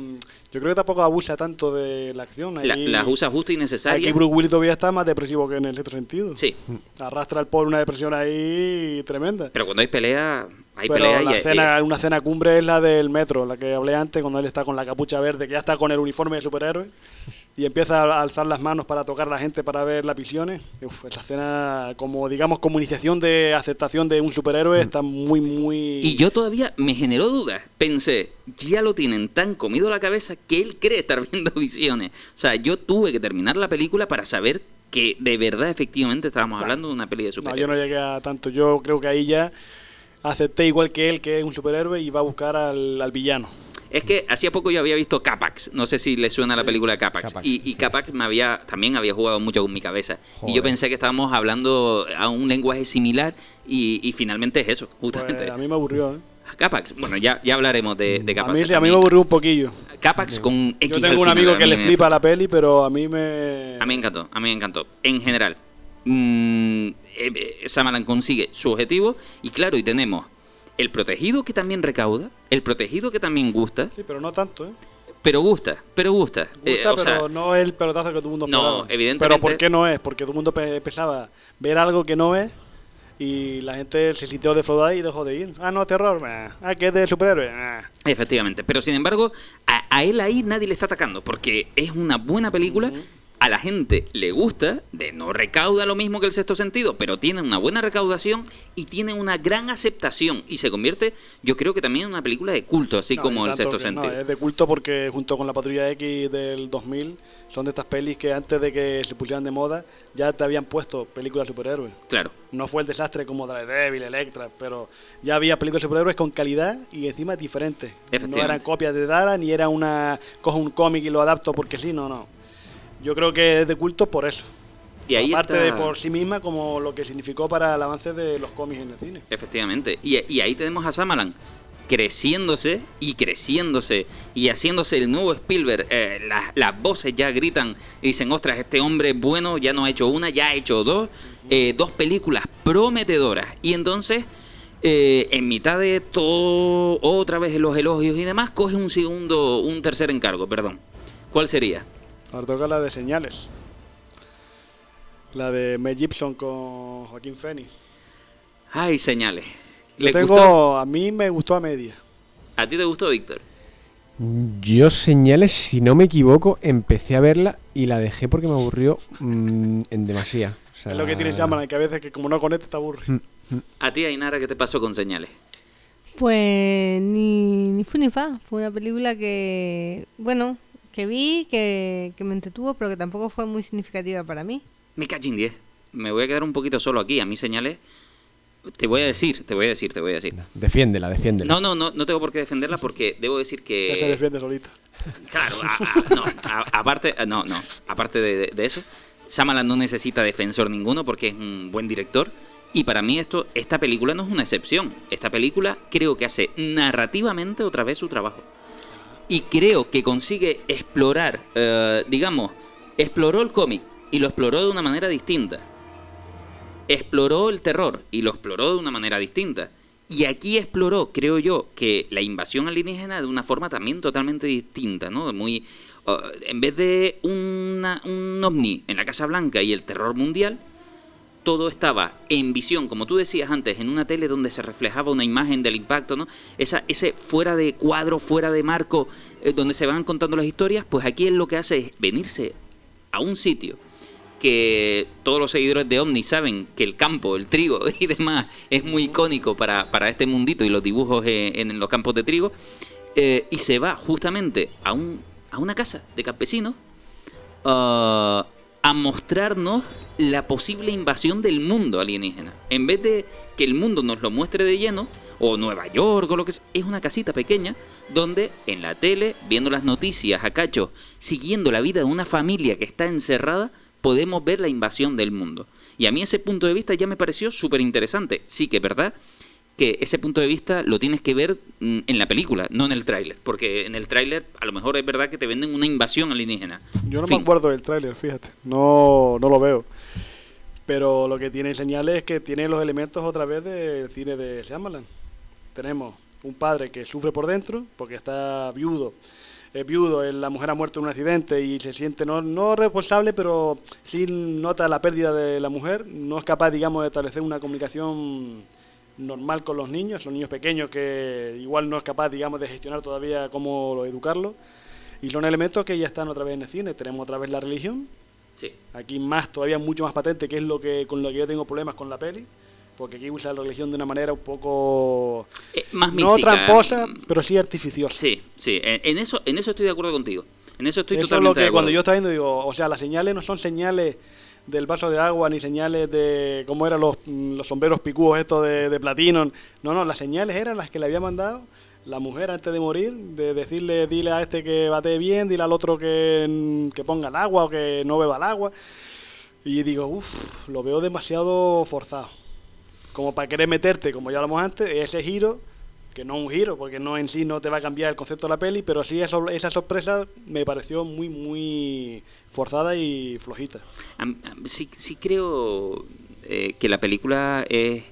Speaker 3: Yo creo que tampoco abusa tanto de la acción.
Speaker 1: La-
Speaker 3: Ahí-
Speaker 1: las usa justa y necesaria.
Speaker 3: Aquí Bruce Willis todavía está más depresivo que en el sexto sentido.
Speaker 1: Sí,
Speaker 3: Arrastra al pobre una depresión ahí tremenda.
Speaker 1: pero cuando hay pelea, hay
Speaker 3: Pero
Speaker 1: pelea
Speaker 3: la
Speaker 1: y,
Speaker 3: escena, una escena cumbre es la del metro, la que hablé antes, cuando él está con la capucha verde, que ya está con el uniforme de superhéroe, y empieza a alzar las manos para tocar a la gente para ver las visiones. Uf, esa escena, como digamos, como iniciación de aceptación de un superhéroe, está muy, muy...
Speaker 1: Y yo todavía me generó dudas. Pensé, ya lo tienen tan comido la cabeza que él cree estar viendo visiones. O sea, yo tuve que terminar la película para saber que de verdad, efectivamente, estábamos hablando de una peli de
Speaker 3: No, yo
Speaker 1: superhéroes.
Speaker 3: no llegué a tanto. Yo creo que ahí ya acepté igual que él, que es un superhéroe, y va a buscar al, al villano.
Speaker 1: Es que hacía poco yo había visto Capax. No sé si le suena la película Capax.
Speaker 4: Capax.
Speaker 1: Y, y Capax me había, también había jugado mucho con mi cabeza. Y yo pensé que estábamos hablando a un lenguaje similar y, y finalmente es eso,
Speaker 3: Pues,
Speaker 1: justamente.
Speaker 3: a mí me aburrió, ¿eh?
Speaker 1: Capax, bueno, ya, ya hablaremos de, de
Speaker 3: A
Speaker 1: Capax.
Speaker 3: mí, sí, a mí me aburrió un poquillo.
Speaker 1: Capax con X
Speaker 3: Yo
Speaker 1: al
Speaker 3: tengo un amigo que le flipa la peli, pero a mí me...
Speaker 1: A mí me encantó, a mí me encantó. En general, mm, eh, eh, Samalan consigue su objetivo y claro, y tenemos el protegido que también recauda, el protegido que también gusta,
Speaker 3: Sí, pero no tanto, ¿eh?
Speaker 1: pero gusta, pero gusta. Eh,
Speaker 3: Gusta,
Speaker 1: sea,
Speaker 3: pero no es el pelotazo que todo el mundo
Speaker 1: No,
Speaker 3: esperaba.
Speaker 1: evidentemente-
Speaker 3: Pero ¿por qué no es? Porque todo el mundo pe- pensaba ver algo que no es y la gente se sintió defraudada y dejó de ir. Ah, no, terror. Ah, que es de superhéroe.
Speaker 1: Efectivamente, pero sin embargo, a, a él ahí nadie le está atacando, porque es una buena película, a la gente le gusta, de no recauda lo mismo que el sexto sentido, pero tiene una buena recaudación y tiene una gran aceptación y se convierte, yo creo que también en una película de culto, así
Speaker 3: No,
Speaker 1: como el sexto
Speaker 3: que no,
Speaker 1: sentido.
Speaker 3: es de culto porque junto con la Patrulla X del 2000 son de estas pelis que antes de que se pusieran de moda ya te habían puesto películas de superhéroes.
Speaker 1: Claro.
Speaker 3: No fue el desastre como Daredevil, Electra, pero ya había películas de superhéroes con calidad y encima diferentes. No eran copias de Dara ni era una cojo un cómic y lo adapto porque sí, no, no. Yo creo que es de culto por eso.
Speaker 1: Y ahí
Speaker 3: Aparte
Speaker 1: está-
Speaker 3: de por sí misma como lo que significó para el avance de los cómics en el cine.
Speaker 1: Efectivamente. Y, y ahí tenemos a Samalan creciéndose y creciéndose y haciéndose el nuevo Spielberg. Eh, las, las voces ya gritan y dicen, ostras, este hombre es bueno, ya no ha hecho una, ya ha hecho dos. Eh, dos películas prometedoras. Y entonces, eh, en mitad de todo, otra vez los elogios y demás, coge un segundo, un tercer encargo, perdón. ¿Cuál sería?
Speaker 3: Ahora toca la de señales. La de Mel Gibson con Joaquín Phoenix.
Speaker 1: Ay, señales.
Speaker 3: Yo
Speaker 1: ¿Le
Speaker 3: tengo,
Speaker 1: gustó?
Speaker 3: a mí me gustó a media.
Speaker 1: ¿A ti te gustó, Víctor?
Speaker 4: Yo señales, si no me equivoco, empecé a verla y la dejé porque me aburrió mm, en demasía. O sea,
Speaker 3: Es lo que tiene Shyamalan, que a veces que como no conecta te aburre.
Speaker 4: Mm.
Speaker 1: ¿A ti, Ainara, qué te pasó con señales?
Speaker 2: Pues ni, ni fu ni fa. Fue una película que, bueno, que vi, que, que me entretuvo, pero que tampoco fue muy significativa para mí.
Speaker 1: Me cacho en 10. Me voy a quedar un poquito solo aquí. A mí señales. Te voy a decir, te voy a decir, te voy a decir.
Speaker 4: Defiéndela, defiéndela.
Speaker 1: No, no, no, no tengo por qué defenderla porque debo decir
Speaker 3: Ya se
Speaker 1: que.
Speaker 3: defiende solita.
Speaker 1: Claro, a- a- no, a- aparte, a- no, no, aparte de, de- de eso, Shyamalan no necesita defensor ninguno porque es un buen director. Y para mí esto, esta película no es una excepción. Esta película creo que hace narrativamente otra vez su trabajo. Y creo que consigue explorar, eh, digamos, exploró el cómic y lo exploró de una manera distinta. Exploró el terror y lo exploró de una manera distinta. Y aquí exploró, creo yo, que la invasión alienígena de una forma también totalmente distinta, ¿no? Muy, uh, en vez de un ovni en la Casa Blanca y el terror mundial, todo estaba en visión, como tú decías antes, en una tele donde se reflejaba una imagen del impacto, ¿no? Esa, ese fuera de cuadro, fuera de marco, eh, donde se van contando las historias, pues aquí él lo que hace es venirse a un sitio que todos los seguidores de Omni saben que el campo, el trigo y demás es muy icónico para, para este mundito y los dibujos eh, en, los campos de trigo. eh, y se va justamente a, un, a una casa de campesinos ah, a mostrarnos la posible invasión del mundo alienígena. En vez de que el mundo nos lo muestre de lleno, o Nueva York o lo que sea, es una casita pequeña donde en la tele, viendo las noticias a cacho, siguiendo la vida de una familia que está encerrada, podemos ver la invasión del mundo. Y a mí ese punto de vista ya me pareció súper interesante. Sí que es verdad que ese punto de vista lo tienes que ver mm, en la película, no en el tráiler. Porque en el tráiler a lo mejor es verdad que te venden una invasión alienígena.
Speaker 3: Yo no
Speaker 1: Fin.
Speaker 3: me acuerdo del tráiler, fíjate. No, no lo veo. Pero lo que tiene señales es que tiene los elementos otra vez del cine de Shyamalan. Tenemos un padre que sufre por dentro porque está viudo. Es viudo, la mujer ha muerto en un accidente y se siente no, no responsable, pero sí nota la pérdida de la mujer. No es capaz, digamos, de establecer una comunicación normal con los niños, son niños pequeños que igual no es capaz, digamos, de gestionar todavía cómo educarlos. Y son elementos que ya están otra vez en el cine. Tenemos otra vez la religión,
Speaker 1: Sí.
Speaker 3: Aquí más, todavía mucho más patente, que es lo que con lo que yo tengo problemas con la peli, porque aquí usa la religión de una manera un poco
Speaker 1: Eh, más
Speaker 3: no
Speaker 1: mística.
Speaker 3: tramposa,
Speaker 1: mm,
Speaker 3: pero sí artificiosa.
Speaker 1: Sí, sí. En, eso, en eso estoy de acuerdo contigo. En eso estoy
Speaker 3: Eso es lo
Speaker 1: de
Speaker 3: que
Speaker 1: acuerdo.
Speaker 3: cuando yo estaba viendo digo, o sea, las señales no son señales del vaso de agua ni señales de cómo eran los, mm, los sombreros picudos estos de, de platino. No, no, las señales eran las que le había mandado la mujer antes de morir, de decirle, dile a este que bate bien, dile al otro que, mm, que ponga el agua o que no beba el agua. Y digo, uff, lo veo demasiado forzado. Como para querer meterte, como ya hablamos antes, ese giro, que no un giro, porque no en sí no te va a cambiar el concepto de la peli, pero sí eso- esa sorpresa me pareció muy, muy forzada y flojita.
Speaker 1: Am- sí, sí creo eh, que la película es,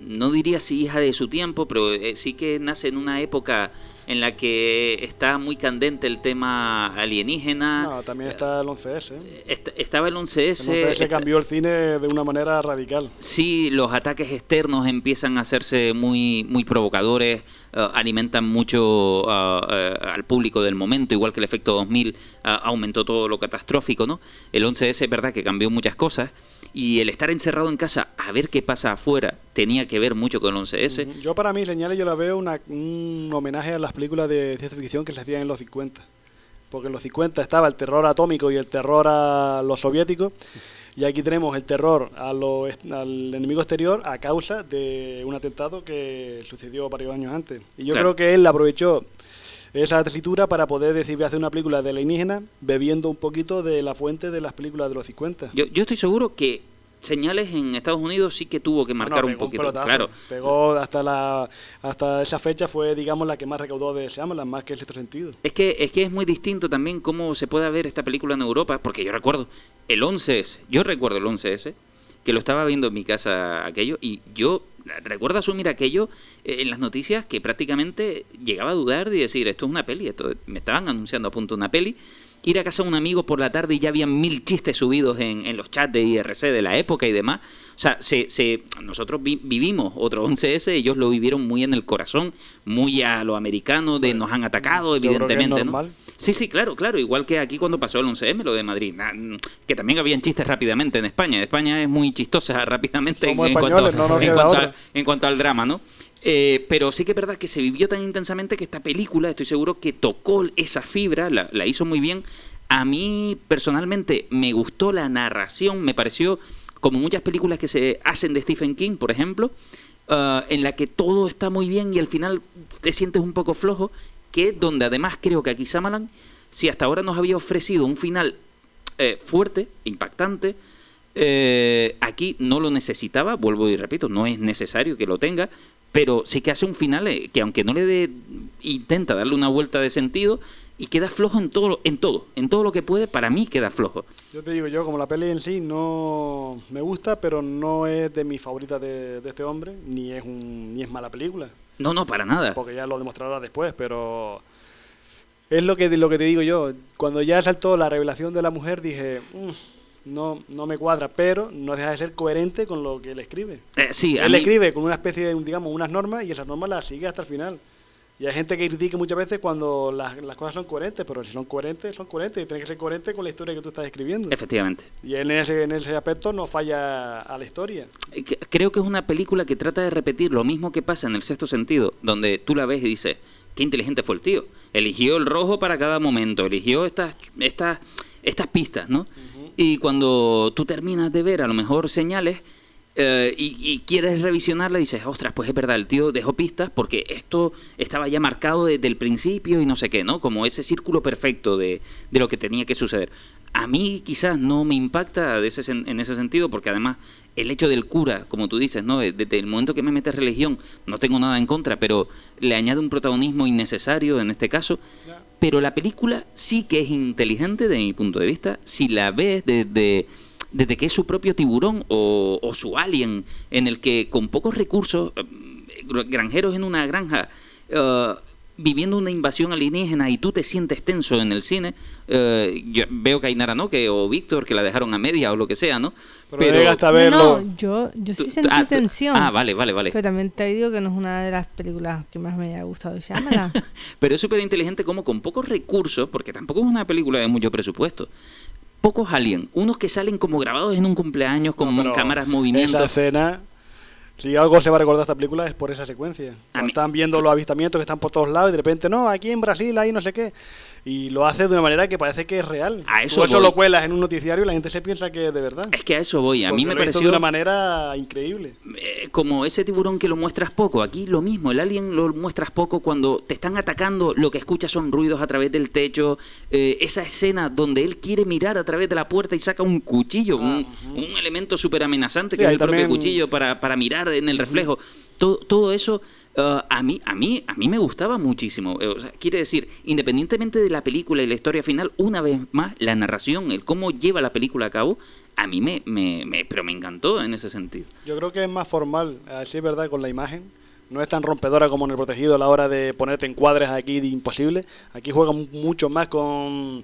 Speaker 1: no diría si hija de su tiempo, pero eh, sí que nace en una época en la que está muy candente el tema alienígena.
Speaker 3: No, también está el 11S. ¿eh?
Speaker 1: Est- estaba el 11S.
Speaker 3: El 11S
Speaker 1: está-
Speaker 3: cambió el cine de una manera radical.
Speaker 1: Sí, los ataques externos empiezan a hacerse muy, muy provocadores, eh, alimentan mucho ah, eh, al público del momento, igual que el efecto 2000 ah, aumentó todo lo catastrófico, ¿no? El 11S es verdad que cambió muchas cosas y el estar encerrado en casa a ver qué pasa afuera tenía que ver mucho con el 11S.
Speaker 3: Ujú. Yo para mí, Señales, yo la veo una, un homenaje a las películas de ciencia ficción que se hacían en los 50. Porque en los 50 estaba el terror atómico y el terror a los soviéticos. Y aquí tenemos el terror a lo al enemigo exterior a causa de un atentado que sucedió varios años antes. Y yo
Speaker 1: Claro.
Speaker 3: creo que él aprovechó esa tesitura para poder decir voy a hacer una película de alienígena bebiendo un poquito de la fuente de las películas de los 50.
Speaker 1: Yo, yo estoy seguro que señales en Estados Unidos sí que tuvo que
Speaker 3: No, no,
Speaker 1: marcar un poquito.
Speaker 3: pelotazo.
Speaker 1: claro.
Speaker 3: Pegó hasta la hasta esa fecha fue digamos la que más recaudó de Shyamalan, más que el sexto sentido.
Speaker 1: Es que, es que es muy distinto también cómo se puede ver esta película en Europa, porque yo recuerdo el 11S, yo recuerdo el 11S, que lo estaba viendo en mi casa aquello, y yo recuerdo asumir aquello eh, en las noticias que prácticamente llegaba a dudar de decir, esto es una peli, esto me estaban anunciando a punto una peli, ir a casa de un amigo por la tarde y ya habían mil chistes subidos en, en los chats de IRC de la época y demás. O sea, se, se, nosotros vi- vivimos otro 11S, ellos lo vivieron muy en el corazón, muy a lo americano, de nos han atacado,
Speaker 3: yo creo que es
Speaker 1: evidentemente. ¿no? Sí, sí, claro, claro. Igual que aquí cuando pasó el 11M, lo de Madrid. Na- mm, Que también habían chistes rápidamente en España. España es muy chistosa rápidamente en, cuanto,
Speaker 3: no
Speaker 1: en cuanto
Speaker 3: otra.
Speaker 1: a- en cuanto al drama, ¿no? Eh, pero sí que es verdad que se vivió tan intensamente que esta película, estoy seguro que tocó esa fibra, la, la hizo muy bien. A mí, personalmente, me gustó la narración, me pareció como muchas películas que se hacen de Stephen King, por ejemplo, ah, en la que todo está muy bien y al final te sientes un poco flojo, que donde además creo que aquí Samalan, si hasta ahora nos había ofrecido un final eh, fuerte, impactante, eh, aquí no lo necesitaba, vuelvo y repito, no es necesario que lo tenga, pero sí que hace un final eh, que aunque no le dé, intenta darle una vuelta de sentido y queda flojo en todo, en todo, en todo lo que puede, para mí queda flojo.
Speaker 3: Yo te digo, yo como la peli en sí no me gusta, pero no es de mis favoritas de, de este hombre, ni es un ni es mala película,
Speaker 1: No, no, para nada.
Speaker 3: porque ya lo demostrará después, pero es lo que lo que te digo yo. Cuando ya saltó la revelación de la mujer dije, "Mm, no no me cuadra, pero no deja de ser coherente con lo que él escribe.
Speaker 1: Eh, sí,
Speaker 3: él
Speaker 1: mí-
Speaker 3: escribe con una especie de, digamos, unas normas y esas normas las sigue hasta el final. Y hay gente que critica muchas veces cuando las, las cosas son coherentes, pero si son coherentes, son coherentes y tienen que ser coherentes con la historia que tú estás escribiendo.
Speaker 1: Efectivamente.
Speaker 3: Y en ese, en ese aspecto no falla a la historia.
Speaker 1: Creo que es una película que trata de repetir lo mismo que pasa en el sexto sentido, donde tú la ves y dices, qué inteligente fue el tío. Eligió el rojo para cada momento, eligió estas, estas, estas pistas, ¿no? Y cuando tú terminas de ver a lo mejor señales eh, y, y quieres revisionarla, dices, ostras, pues es verdad, el tío dejó pistas porque esto estaba ya marcado desde el principio y no sé qué, ¿no? Como ese círculo perfecto de, de lo que tenía que suceder. A mí quizás no me impacta de ese, en ese sentido porque además el hecho del cura, como tú dices, ¿no? Desde el momento que me metes religión, no tengo nada en contra, pero le añade un protagonismo innecesario en este caso. Pero la película sí que es inteligente de mi punto de vista si la ves desde, desde que es su propio tiburón o, o su alien, en el que con pocos recursos, eh, granjeros en una granja, eh, viviendo una invasión alienígena y tú te sientes tenso en el cine, eh, yo veo que Ainara no, que, o Víctor, que la dejaron a media o lo que sea, ¿no?
Speaker 3: Pero, hasta
Speaker 2: No,
Speaker 3: verlo.
Speaker 2: no, yo, yo sí sentí
Speaker 1: ah,
Speaker 2: tensión.
Speaker 1: Ah, vale, vale, vale.
Speaker 2: Pero también te digo que no es una de las películas que más me haya gustado.
Speaker 1: Pero es súper inteligente como con pocos recursos, porque tampoco es una película de mucho presupuesto. Pocos aliens, unos que salen como grabados en un cumpleaños con
Speaker 3: No,
Speaker 1: cámaras
Speaker 3: Esa
Speaker 1: movimientos.
Speaker 3: escena, si algo se va a recordar esta película es por esa secuencia. Cuando están viendo los avistamientos que están por todos lados y de repente, no, aquí en Brasil hay no sé qué. Y lo hace de una manera que parece que es real.
Speaker 1: A
Speaker 3: Tú
Speaker 1: eso
Speaker 3: lo cuelas en un noticiario y la gente se piensa que es de verdad.
Speaker 1: Es que a eso voy. A mí
Speaker 3: Porque
Speaker 1: me
Speaker 3: lo hizo
Speaker 1: pareció
Speaker 3: de una manera increíble.
Speaker 1: eh, como ese tiburón que lo muestras poco. Aquí lo mismo, el alien lo muestras poco cuando te están atacando, lo que escuchas son ruidos a través del techo, eh, esa escena donde él quiere mirar a través de la puerta y saca un cuchillo, un, un elemento súper amenazante que
Speaker 3: Sí,
Speaker 1: es el propio cuchillo para, para mirar en el reflejo. Todo, todo eso eh, a mí a mí a mí me gustaba muchísimo. Eh, o sea, quiere decir, independientemente de la película y la historia final, una vez más la narración, el cómo lleva la película a cabo, a mí me, me, me- pero me encantó en ese sentido.
Speaker 3: Yo creo que es más formal, así es verdad, con la imagen. No es tan rompedora como en el protegido a la hora de ponerte en cuadres aquí de imposible. Aquí juega mu- mucho más con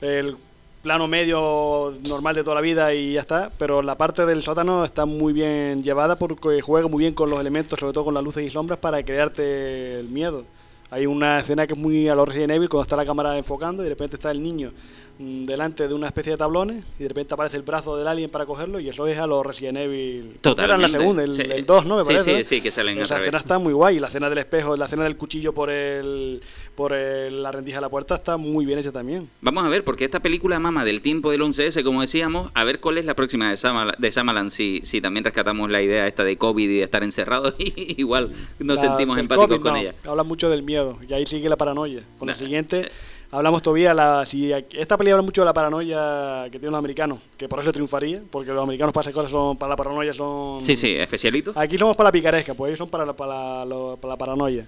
Speaker 3: el plano medio normal de toda la vida y ya está. Pero la parte del sótano está muy bien llevada porque juega muy bien con los elementos, sobre todo con las luces y sombras, para crearte el miedo. Hay una escena que es muy a lo Resident Evil cuando está la cámara enfocando y de repente está el niño delante de una especie de tablones y de repente aparece el brazo del alien para cogerlo y eso es a lo Resident Evil.
Speaker 1: Totalmente.
Speaker 3: Era la segunda, el,
Speaker 1: Sí.
Speaker 3: el 2, ¿no? Me
Speaker 1: Sí,
Speaker 3: parece.
Speaker 1: sí, sí, que salen al
Speaker 3: Esa escena está muy guay. La escena del espejo, la escena del cuchillo por el por el- la rendija de la puerta está muy bien hecha también.
Speaker 1: Vamos a ver, porque esta película mama del tiempo del 11S, como decíamos, a ver cuál es la próxima de Samalan, de Samalan si, si también rescatamos la idea esta de COVID y de estar encerrados, y igual nos
Speaker 3: La-
Speaker 1: sentimos empáticos con
Speaker 3: no,
Speaker 1: ella.
Speaker 3: Habla mucho del miedo y ahí sigue la paranoia. Con
Speaker 1: Nah,
Speaker 3: la siguiente
Speaker 1: eh.
Speaker 3: Hablamos todavía la si esta película habla mucho de la paranoia que tienen los americanos, que por eso triunfaría, porque los americanos para esas cosas son para la paranoia son
Speaker 1: Sí, sí, especialito.
Speaker 3: Aquí somos para la picaresca, pues ellos son para la, para la- para la paranoia.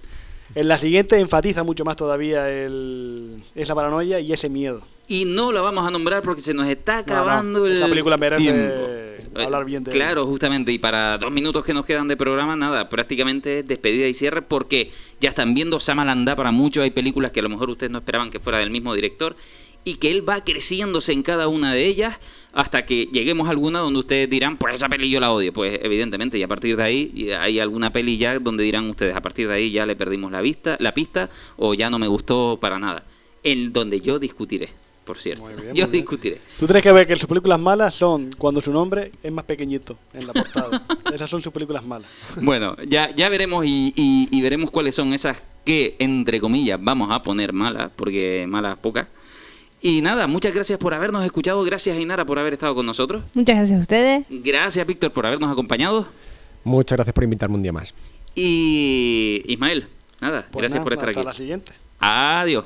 Speaker 3: En la siguiente enfatiza mucho más todavía el, esa paranoia y ese miedo.
Speaker 1: Y no la vamos a nombrar porque se nos está
Speaker 3: No, no,
Speaker 1: acabando el
Speaker 3: esa película merece
Speaker 1: tiempo.
Speaker 3: hablar bien de
Speaker 1: Claro, justamente. Y para dos minutos que nos quedan de programa, nada, prácticamente es despedida y cierre porque ya están viendo Samalanda para muchos. Hay películas que a lo mejor ustedes no esperaban que fuera del mismo director y que él va creciéndose en cada una de ellas hasta que lleguemos a alguna donde ustedes dirán, pues esa peli yo la odio. Pues evidentemente, y a partir de ahí hay alguna peli ya donde dirán ustedes, a partir de ahí ya le perdimos la vista, la pista o ya no me gustó para nada. En donde yo discutiré, por cierto.
Speaker 3: Muy bien,
Speaker 1: yo
Speaker 3: muy bien.
Speaker 1: discutiré.
Speaker 3: Tú tienes que ver que sus películas malas son cuando su nombre es más pequeñito en la portada. Esas son sus películas malas.
Speaker 1: Bueno, ya, ya veremos y, y- y veremos cuáles son esas que, entre comillas, vamos a poner malas, porque malas pocas. Y nada, muchas gracias por habernos escuchado, gracias Ainara por haber estado con nosotros,
Speaker 2: Muchas gracias a ustedes.
Speaker 1: gracias Víctor por habernos acompañado
Speaker 4: Muchas gracias por invitarme un día más.
Speaker 1: y Ismael, nada,
Speaker 3: Pues
Speaker 1: gracias
Speaker 3: nada,
Speaker 1: por estar
Speaker 3: hasta
Speaker 1: aquí.
Speaker 3: la siguiente.
Speaker 1: Adiós.